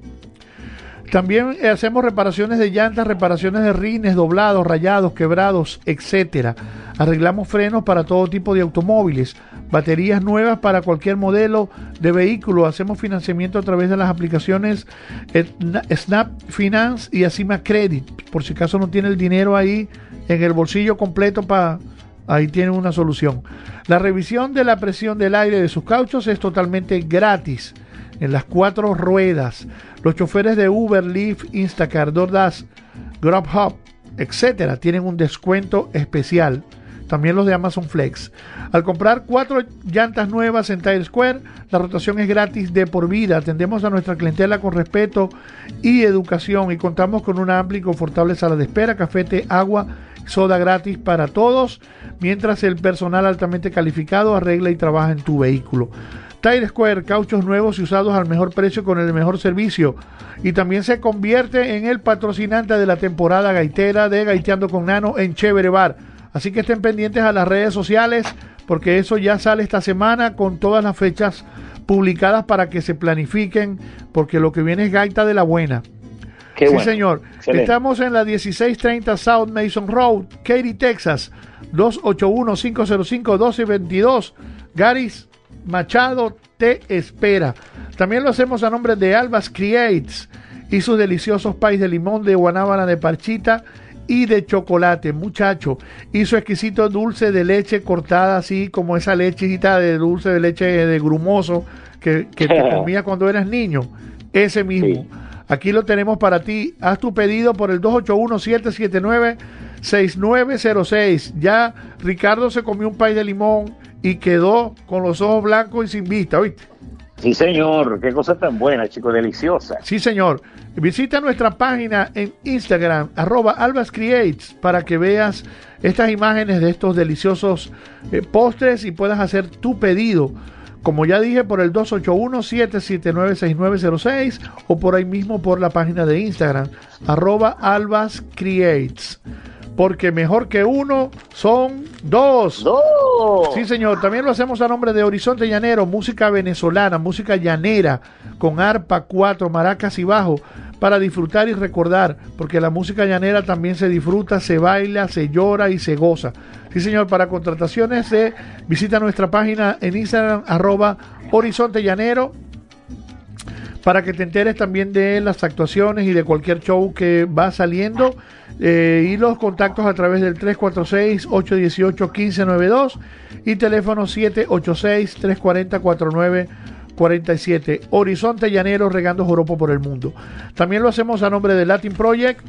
También hacemos reparaciones de llantas, reparaciones de rines, doblados, rayados, quebrados, etcétera. Arreglamos frenos para todo tipo de automóviles, baterías nuevas para cualquier modelo de vehículo. Hacemos financiamiento a través de las aplicaciones eh, na- Snap Finance y Acima Credit. Por si acaso no tiene el dinero ahí en el bolsillo completo para Ahí tiene una solución. La revisión de la presión del aire de sus cauchos es totalmente gratis. en las cuatro ruedas. Los choferes de Uber, Lyft, Instacart, DoorDash, Grubhub, etcétera, tienen un descuento especial. También los de Amazon Flex. Al comprar cuatro llantas nuevas en Times Square, la rotación es gratis de por vida. Atendemos a nuestra clientela con respeto y educación y contamos con una amplia y confortable sala de espera, café, té, agua, soda gratis para todos, mientras el personal altamente calificado arregla y trabaja en tu vehículo. Tire Square, cauchos nuevos y usados al mejor precio con el mejor servicio. Y también se convierte en el patrocinante de la temporada gaitera de Gaiteando con Nano en Chévere Bar. Así que estén pendientes a las redes sociales porque eso ya sale esta semana con todas las fechas publicadas para que se planifiquen porque lo que viene es gaita de la buena. sí, señor. Estamos en la 1630 South Mason Road, Katy, Texas, 281-505-1222. Garis Machado te espera. También lo hacemos a nombre de Albas Creates y sus deliciosos pais de limón, de guanábana, de parchita y de chocolate, muchacho. Y su exquisito dulce de leche cortada así como esa lechita de dulce de leche de grumoso que, que te comías cuando eras niño. Ese mismo. Aquí lo tenemos para ti. Haz tu pedido por el 281-779-6906. Ya Ricardo se comió un pay de limón y quedó con los ojos blancos y sin vista, ¿oíste? Sí, señor. Qué cosa tan buena, chico, deliciosa. Sí, señor. Visita nuestra página en Instagram, arroba Albas Creates, para que veas estas imágenes de estos deliciosos eh, postres y puedas hacer tu pedido. Como ya dije, por el 281-779-6906 o por ahí mismo por la página de Instagram, arroba Albas Creates porque mejor que uno son dos. Dos. Sí, señor. También lo hacemos a nombre de Horizonte Llanero, música venezolana, música llanera, con arpa, cuatro, maracas y bajo, para disfrutar y recordar, porque la música llanera también se disfruta, se baila, se llora y se goza. Sí, señor. Para contrataciones, eh, visita nuestra página en Instagram, arroba Horizonte Llanero, para que te enteres también de las actuaciones y de cualquier show que va saliendo. Eh, y los contactos a través del 346-818-1592 y teléfono 786-340-4947. Horizonte Llanero regando joropo por el mundo. También lo hacemos a nombre de Latin Project.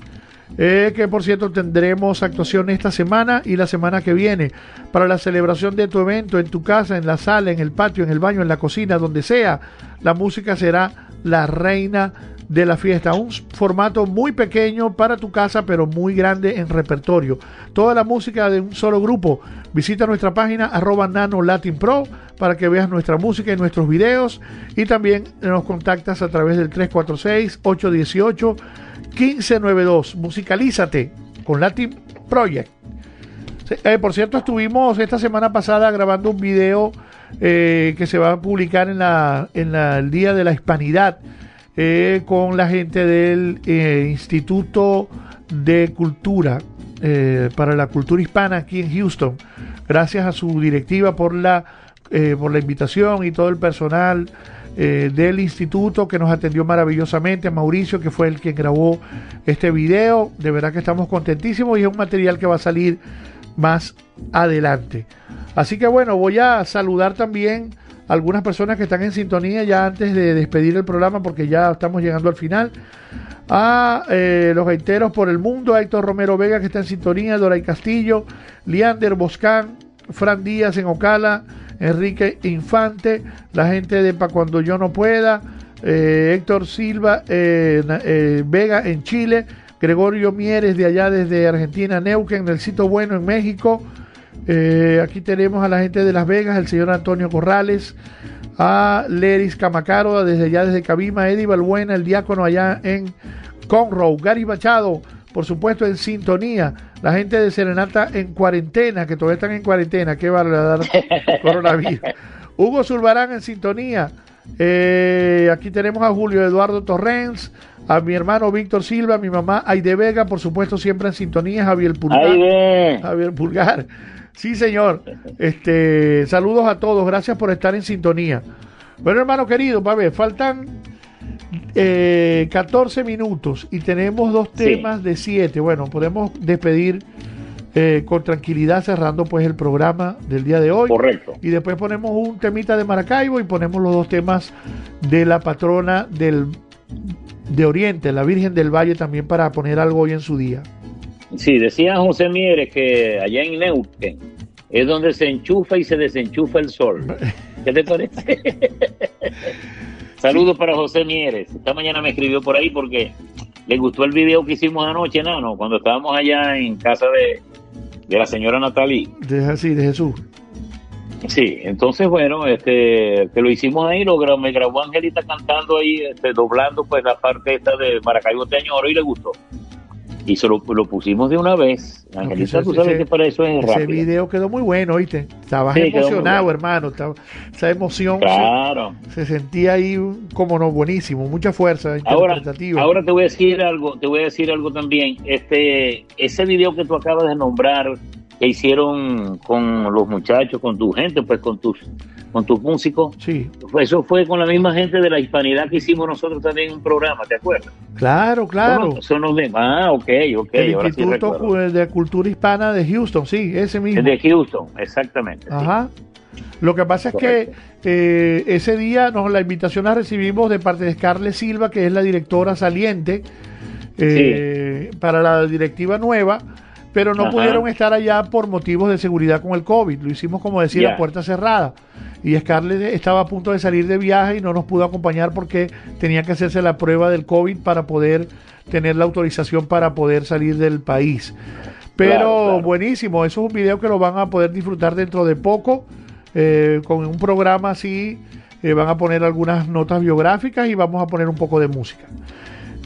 Eh, que por cierto tendremos actuación esta semana y la semana que viene para la celebración de tu evento en tu casa, en la sala, en el patio, en el baño, en la cocina, donde sea. La música será la reina de la fiesta. Un formato muy pequeño para tu casa, pero muy grande en repertorio. Toda la música de un solo grupo. Visita nuestra página arroba nano latin pro para que veas nuestra música y nuestros videos. Y también nos contactas a través del 346-818-1592. Musicalízate con Latin Project. Eh, por cierto, estuvimos esta semana pasada grabando un video eh, que se va a publicar en, la, en el Día de la Hispanidad eh, con la gente del eh, Instituto de Cultura para la Cultura Hispana aquí en Houston. Gracias a su directiva por la, por la invitación y todo el personal del instituto que nos atendió maravillosamente, Mauricio que fue el que grabó este video. De verdad que estamos contentísimos y es un material que va a salir más adelante. Así que bueno, voy a saludar también algunas personas que están en sintonía ya antes de despedir el programa porque ya estamos llegando al final. A eh, los gaiteros por el mundo, a Héctor Romero Vega que está en sintonía, Doray Castillo, Liander Boscán, Fran Díaz en Ocala, Enrique Infante, la gente de Pa Cuando Yo No Pueda, eh, Héctor Silva eh, Vega en Chile, Gregorio Mieres de allá desde Argentina, Neuquén, del sitio bueno en México, eh, aquí tenemos a la gente de Las Vegas, el señor Antonio Corrales, a Leris Camacaro, desde allá desde Cabima, Eddie Balbuena, el diácono allá en Conroe, Gary Machado, por supuesto en sintonía, la gente de Serenata en cuarentena, que todavía están en cuarentena, qué vale dar coronavirus. Hugo Zulbarán en sintonía. Eh, aquí tenemos a Julio Eduardo Torrens, a mi hermano Víctor Silva, a mi mamá Aide Vega, por supuesto siempre en sintonía, Javier Pulgar. Javier Pulgar. Sí, señor. Este, saludos a todos. Gracias por estar en sintonía. Bueno, hermano querido, a ver, faltan eh, 14 minutos y tenemos dos temas de 7. Bueno, podemos despedir eh, con tranquilidad cerrando pues el programa del día de hoy. Correcto. Y después ponemos un temita de Maracaibo y ponemos los dos temas de la patrona del, de Oriente, la Virgen del Valle, también para poner algo hoy en su día. Sí, decía José Mieres que allá en Neuquén es donde se enchufa y se desenchufa el sol. ¿Qué te parece? Saludos para José Mieres. Esta mañana me escribió por ahí porque le gustó el video que hicimos anoche, Nano, cuando estábamos allá en casa de, de la señora Natalie. De, sí, de Jesús. Sí, entonces bueno, este, que lo hicimos ahí, lo grabó, me grabó Angelita cantando ahí, este, doblando pues la parte esta de Maracaibo Teñoro y le gustó. Y se lo, lo pusimos de una vez. Angelita, tú sabes que para eso es ese rápido. video quedó muy bueno, ¿oíste? Estabas Sí, emocionado, bueno. hermano. estaba- esa emoción Claro. se, se sentía ahí como no, buenísimo, mucha fuerza Ahora, ahora te voy a decir algo, te voy a decir algo también. Este, ese video que tú acabas de nombrar, que hicieron con los muchachos, con tu gente, pues con tus, con tus músicos. Sí. Eso fue con la misma gente de la hispanidad que hicimos nosotros también un programa, ¿te acuerdas? Claro, claro. Son, son los mismos. Ah, ok, ok. el ahora Instituto de Cultura Hispana de Houston, sí, ese mismo. De Houston, exactamente. sí. Ajá. Lo que pasa es que eh, ese día nos la invitación la recibimos de parte de Scarlett Silva, que es la directora saliente eh, para la directiva nueva, pero no Ajá. pudieron estar allá por motivos de seguridad con el COVID. Lo hicimos como decir a puerta cerrada. Y Scarlett estaba a punto de salir de viaje y no nos pudo acompañar porque tenía que hacerse la prueba del COVID para poder tener la autorización para poder salir del país. Pero Claro, claro. buenísimo, eso es un video que lo van a poder disfrutar dentro de poco, eh, con un programa así, eh, van a poner algunas notas biográficas y vamos a poner un poco de música.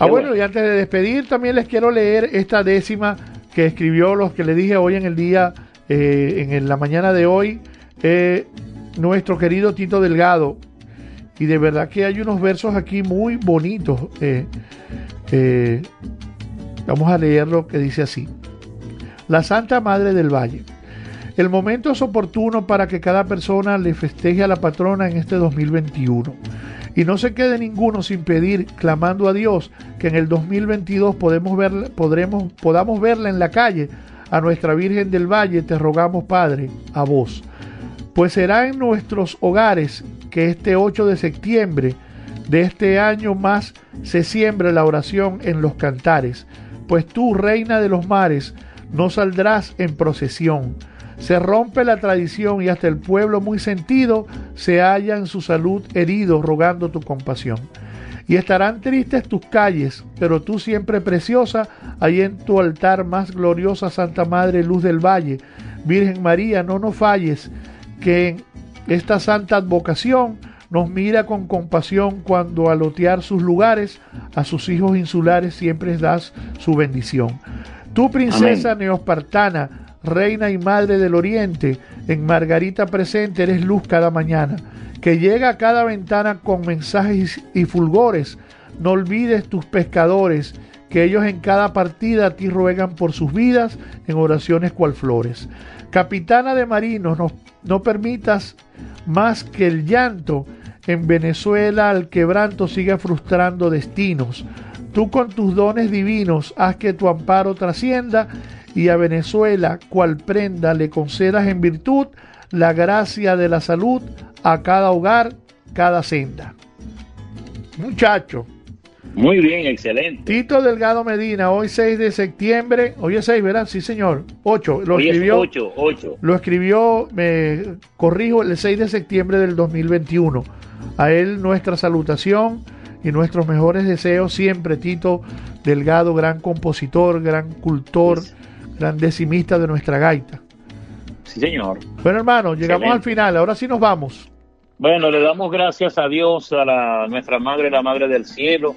Ah, bueno. y antes de despedir, también les quiero leer esta décima que escribió los que le dije hoy en el día, eh, en la mañana de hoy, eh, nuestro querido Tito Delgado. Y de verdad que hay unos versos aquí muy bonitos. eh, vamos a leer lo que dice así. La Santa Madre del Valle. El momento es oportuno para que cada persona le festeje a la patrona en este 2021. Y no se quede ninguno sin pedir, clamando a Dios, que en el 2022 podemos ver, podremos, podamos verla en la calle. A nuestra Virgen del Valle te rogamos, Padre, a vos. Pues será en nuestros hogares que este 8 de septiembre de este año más se siembre la oración en los cantares. Pues tú, Reina de los mares, no saldrás en procesión. Se rompe la tradición y hasta el pueblo muy sentido se halla en su salud herido rogando tu compasión. Y estarán tristes tus calles, pero tú siempre preciosa, ahí en tu altar más gloriosa Santa Madre Luz del Valle. Virgen María, no nos falles, que en esta santa advocación nos mira con compasión cuando al otear sus lugares a sus hijos insulares siempre das su bendición. Tú, princesa neospartana, reina y madre del oriente, en Margarita presente eres luz cada mañana, que llega a cada ventana con mensajes y fulgores. No olvides tus pescadores, que ellos en cada partida a ti ruegan por sus vidas en oraciones cual flores. Capitana de marinos, no, permitas más que el llanto en Venezuela al quebranto siga frustrando destinos. Tú con tus dones divinos haz que tu amparo trascienda y a Venezuela cual prenda le concedas en virtud la gracia de la salud a cada hogar, cada senda. Muchacho. Muy bien, excelente. Tito Delgado Medina, hoy 6 de septiembre, hoy es 6, ¿verdad? Sí, señor. 8. Lo Hoy es escribió, 8, 8. lo escribió, me corrijo, el 6 de septiembre del 2021. A él nuestra salutación y nuestros mejores deseos siempre, Tito Delgado, gran compositor, gran cultor, decimista de nuestra gaita. Sí, señor. Bueno, hermano, llegamos Excelente. al final, ahora sí nos vamos. Bueno, le damos gracias a Dios, a la, nuestra Madre, la Madre del Cielo,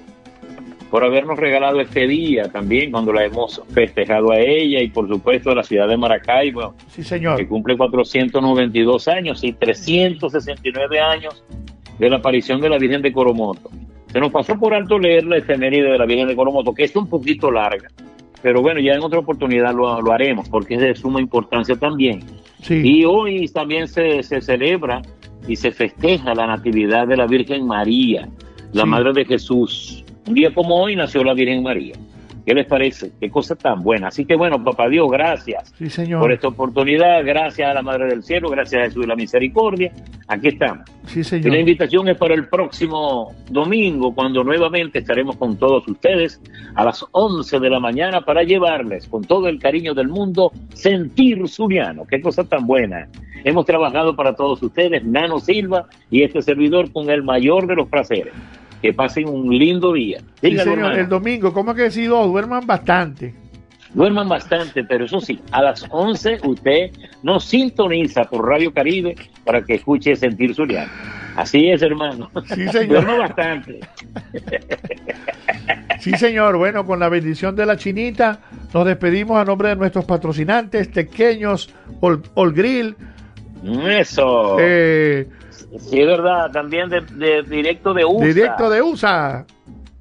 por habernos regalado este día también, cuando la hemos festejado a ella y por supuesto a la ciudad de Maracaibo, Sí, señor. que cumple 492 años y 369 años de la aparición de la Virgen de Coromoto. Se nos pasó por alto leer la efeméride de la Virgen de Coromoto, que es un poquito larga, pero bueno, ya en otra oportunidad lo, lo haremos, porque es de suma importancia también. Sí. Y hoy también se, se celebra y se festeja la Natividad de la Virgen María, la Sí. Madre de Jesús. Un día como hoy nació la Virgen María. ¿Qué les parece? Qué cosa tan buena. Así que bueno, papá Dios, gracias Sí, señor. por esta oportunidad. Gracias a la Madre del Cielo, gracias a Jesús de la Misericordia. Aquí estamos. Sí, Y la invitación es para el próximo domingo, cuando nuevamente estaremos con todos ustedes a las 11 de la mañana para llevarles con todo el cariño del mundo Sentir Zuliano. Qué cosa tan buena. Hemos trabajado para todos ustedes, Nano Silva y este servidor con el mayor de los placeres. Que pasen un lindo día. Sí, señor. hermano. El domingo, ¿cómo que si dos? Duerman bastante. Duerman bastante, pero eso sí, a las 11 usted nos sintoniza por Radio Caribe para que escuche Sentir Zuliano. Así es, hermano. Sí, señor. Duerma bastante. Sí, señor. Bueno, con la bendición de la chinita, nos despedimos a nombre de nuestros patrocinantes, Tequeños, Ol, Ol Grill, Eso. eh, Sí, es verdad. También de, de directo de USA. directo de USA.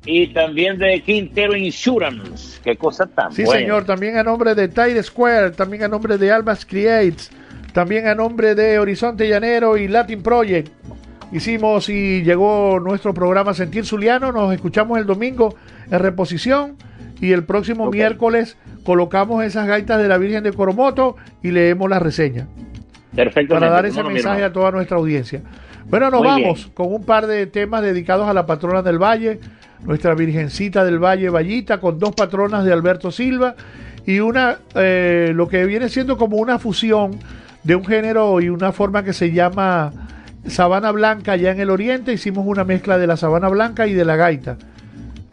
Y también de Quintero Insurance. Qué cosa tan Sí, buena. señor. También a nombre de Tide Square, también a nombre de Albas Creates, también a nombre de Horizonte Llanero y Latin Project. Hicimos y llegó nuestro programa Sentir Zuliano. Nos escuchamos el domingo en reposición y el próximo miércoles colocamos esas gaitas de la Virgen de Coromoto y leemos la reseña Perfecto. para dar ese mensaje a toda nuestra audiencia. Bueno, nos Muy vamos bien. con un par de temas dedicados a la patrona del Valle, nuestra Virgencita del Valle Vallita, con dos patronas de Alberto Silva y una, eh, lo que viene siendo como una fusión de un género y una forma que se llama Sabana Blanca allá en el oriente. Hicimos una mezcla de la Sabana Blanca y de la gaita.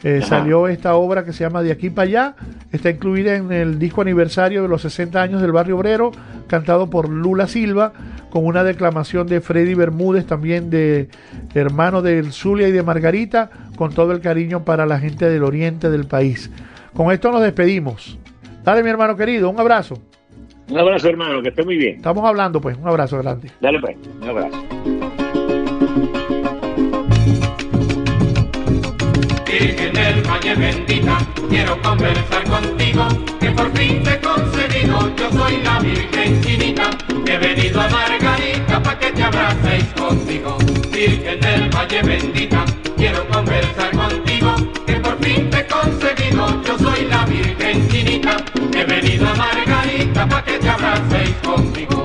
Eh, salió esta obra que se llama De aquí para allá. Está incluida en el disco aniversario de los 60 años del Barrio Obrero, cantado por Lula Silva, con una declamación de Freddy Bermúdez, también de hermano del Zulia y de Margarita, con todo el cariño para la gente del oriente del país. Con esto nos despedimos. Dale, mi hermano querido, un abrazo. Un abrazo, hermano, que esté muy bien. Estamos hablando, pues. Un abrazo grande. Dale, pues. Un abrazo. Virgen del Valle bendita, quiero conversar contigo, que por fin te he concedido, yo soy la Virgen Chinita, he venido a Margarita pa' que te abraceis contigo. Virgen del Valle bendita, quiero conversar contigo, que por fin te he concedido, yo soy la Virgen Chinita, he venido a Margarita pa' que te abraceis contigo.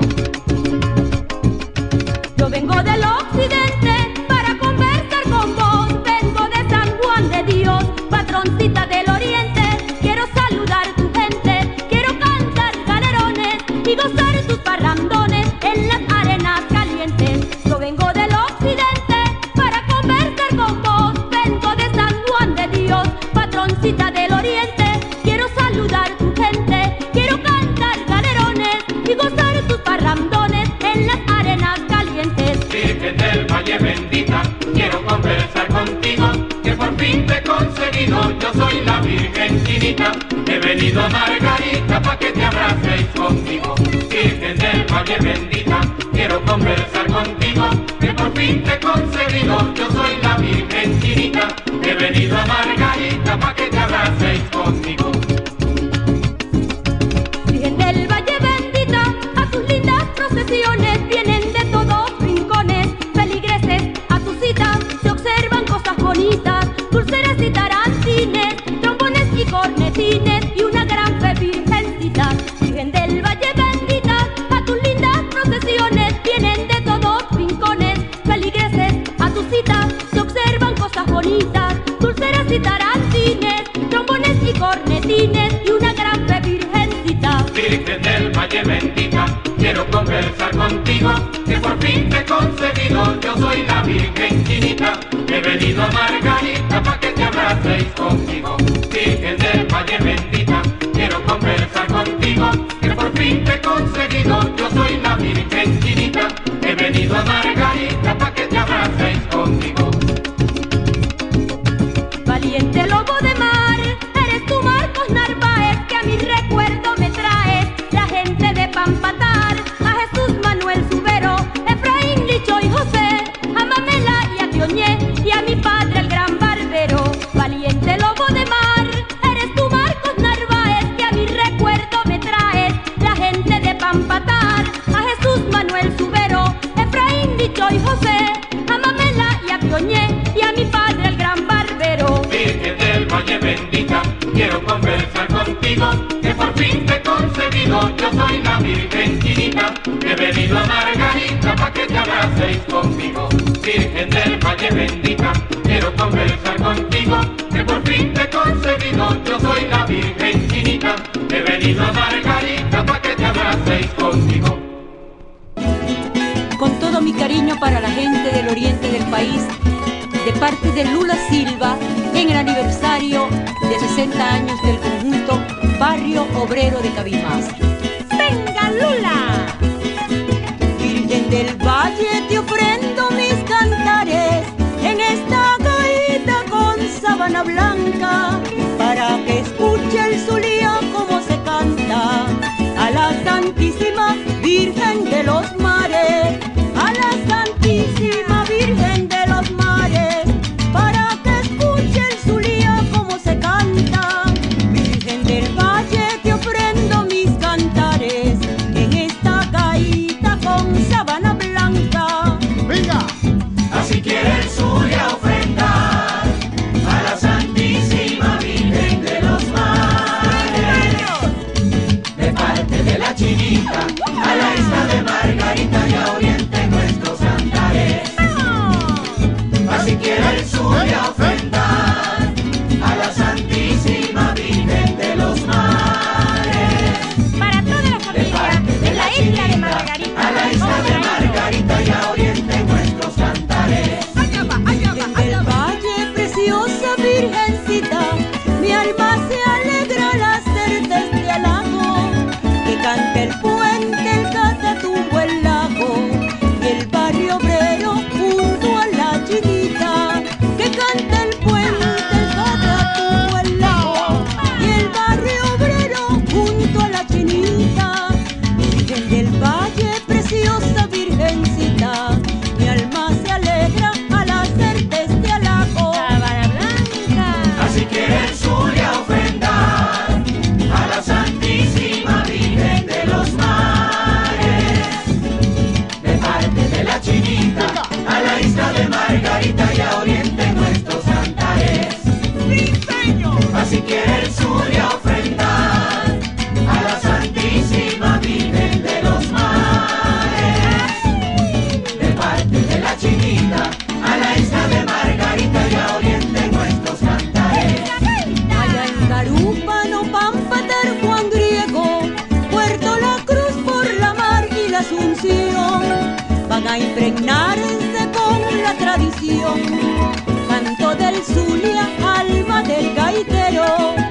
Yo soy la Virgen Chinita, he venido a Margarita pa' que te abraceis conmigo. Virgen del Valle bendita, quiero conversar contigo, que por fin te he conseguido, yo soy la Virgen blanca para que escuche el Zulío como se canta. A la Santísima Virgen de los Zulia, alma del gaitero.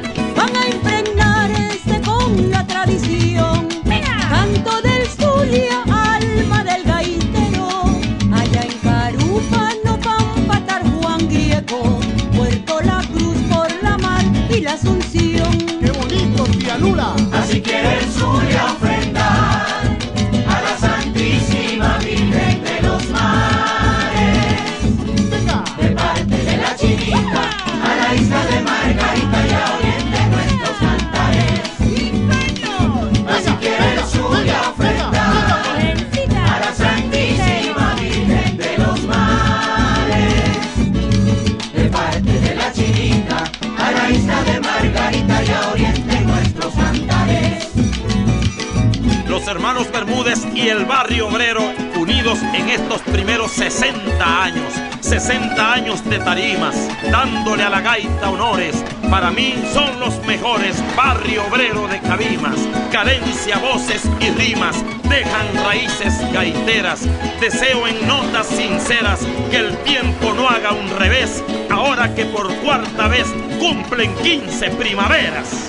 y el barrio obrero unidos en estos primeros 60 años, 60 años de tarimas, dándole a la gaita honores. Para mí son los mejores barrio obrero de Cabimas. Cadencia, voces y rimas dejan raíces gaiteras. Deseo en notas sinceras que el tiempo no haga un revés, ahora que por cuarta vez cumplen 15 primaveras.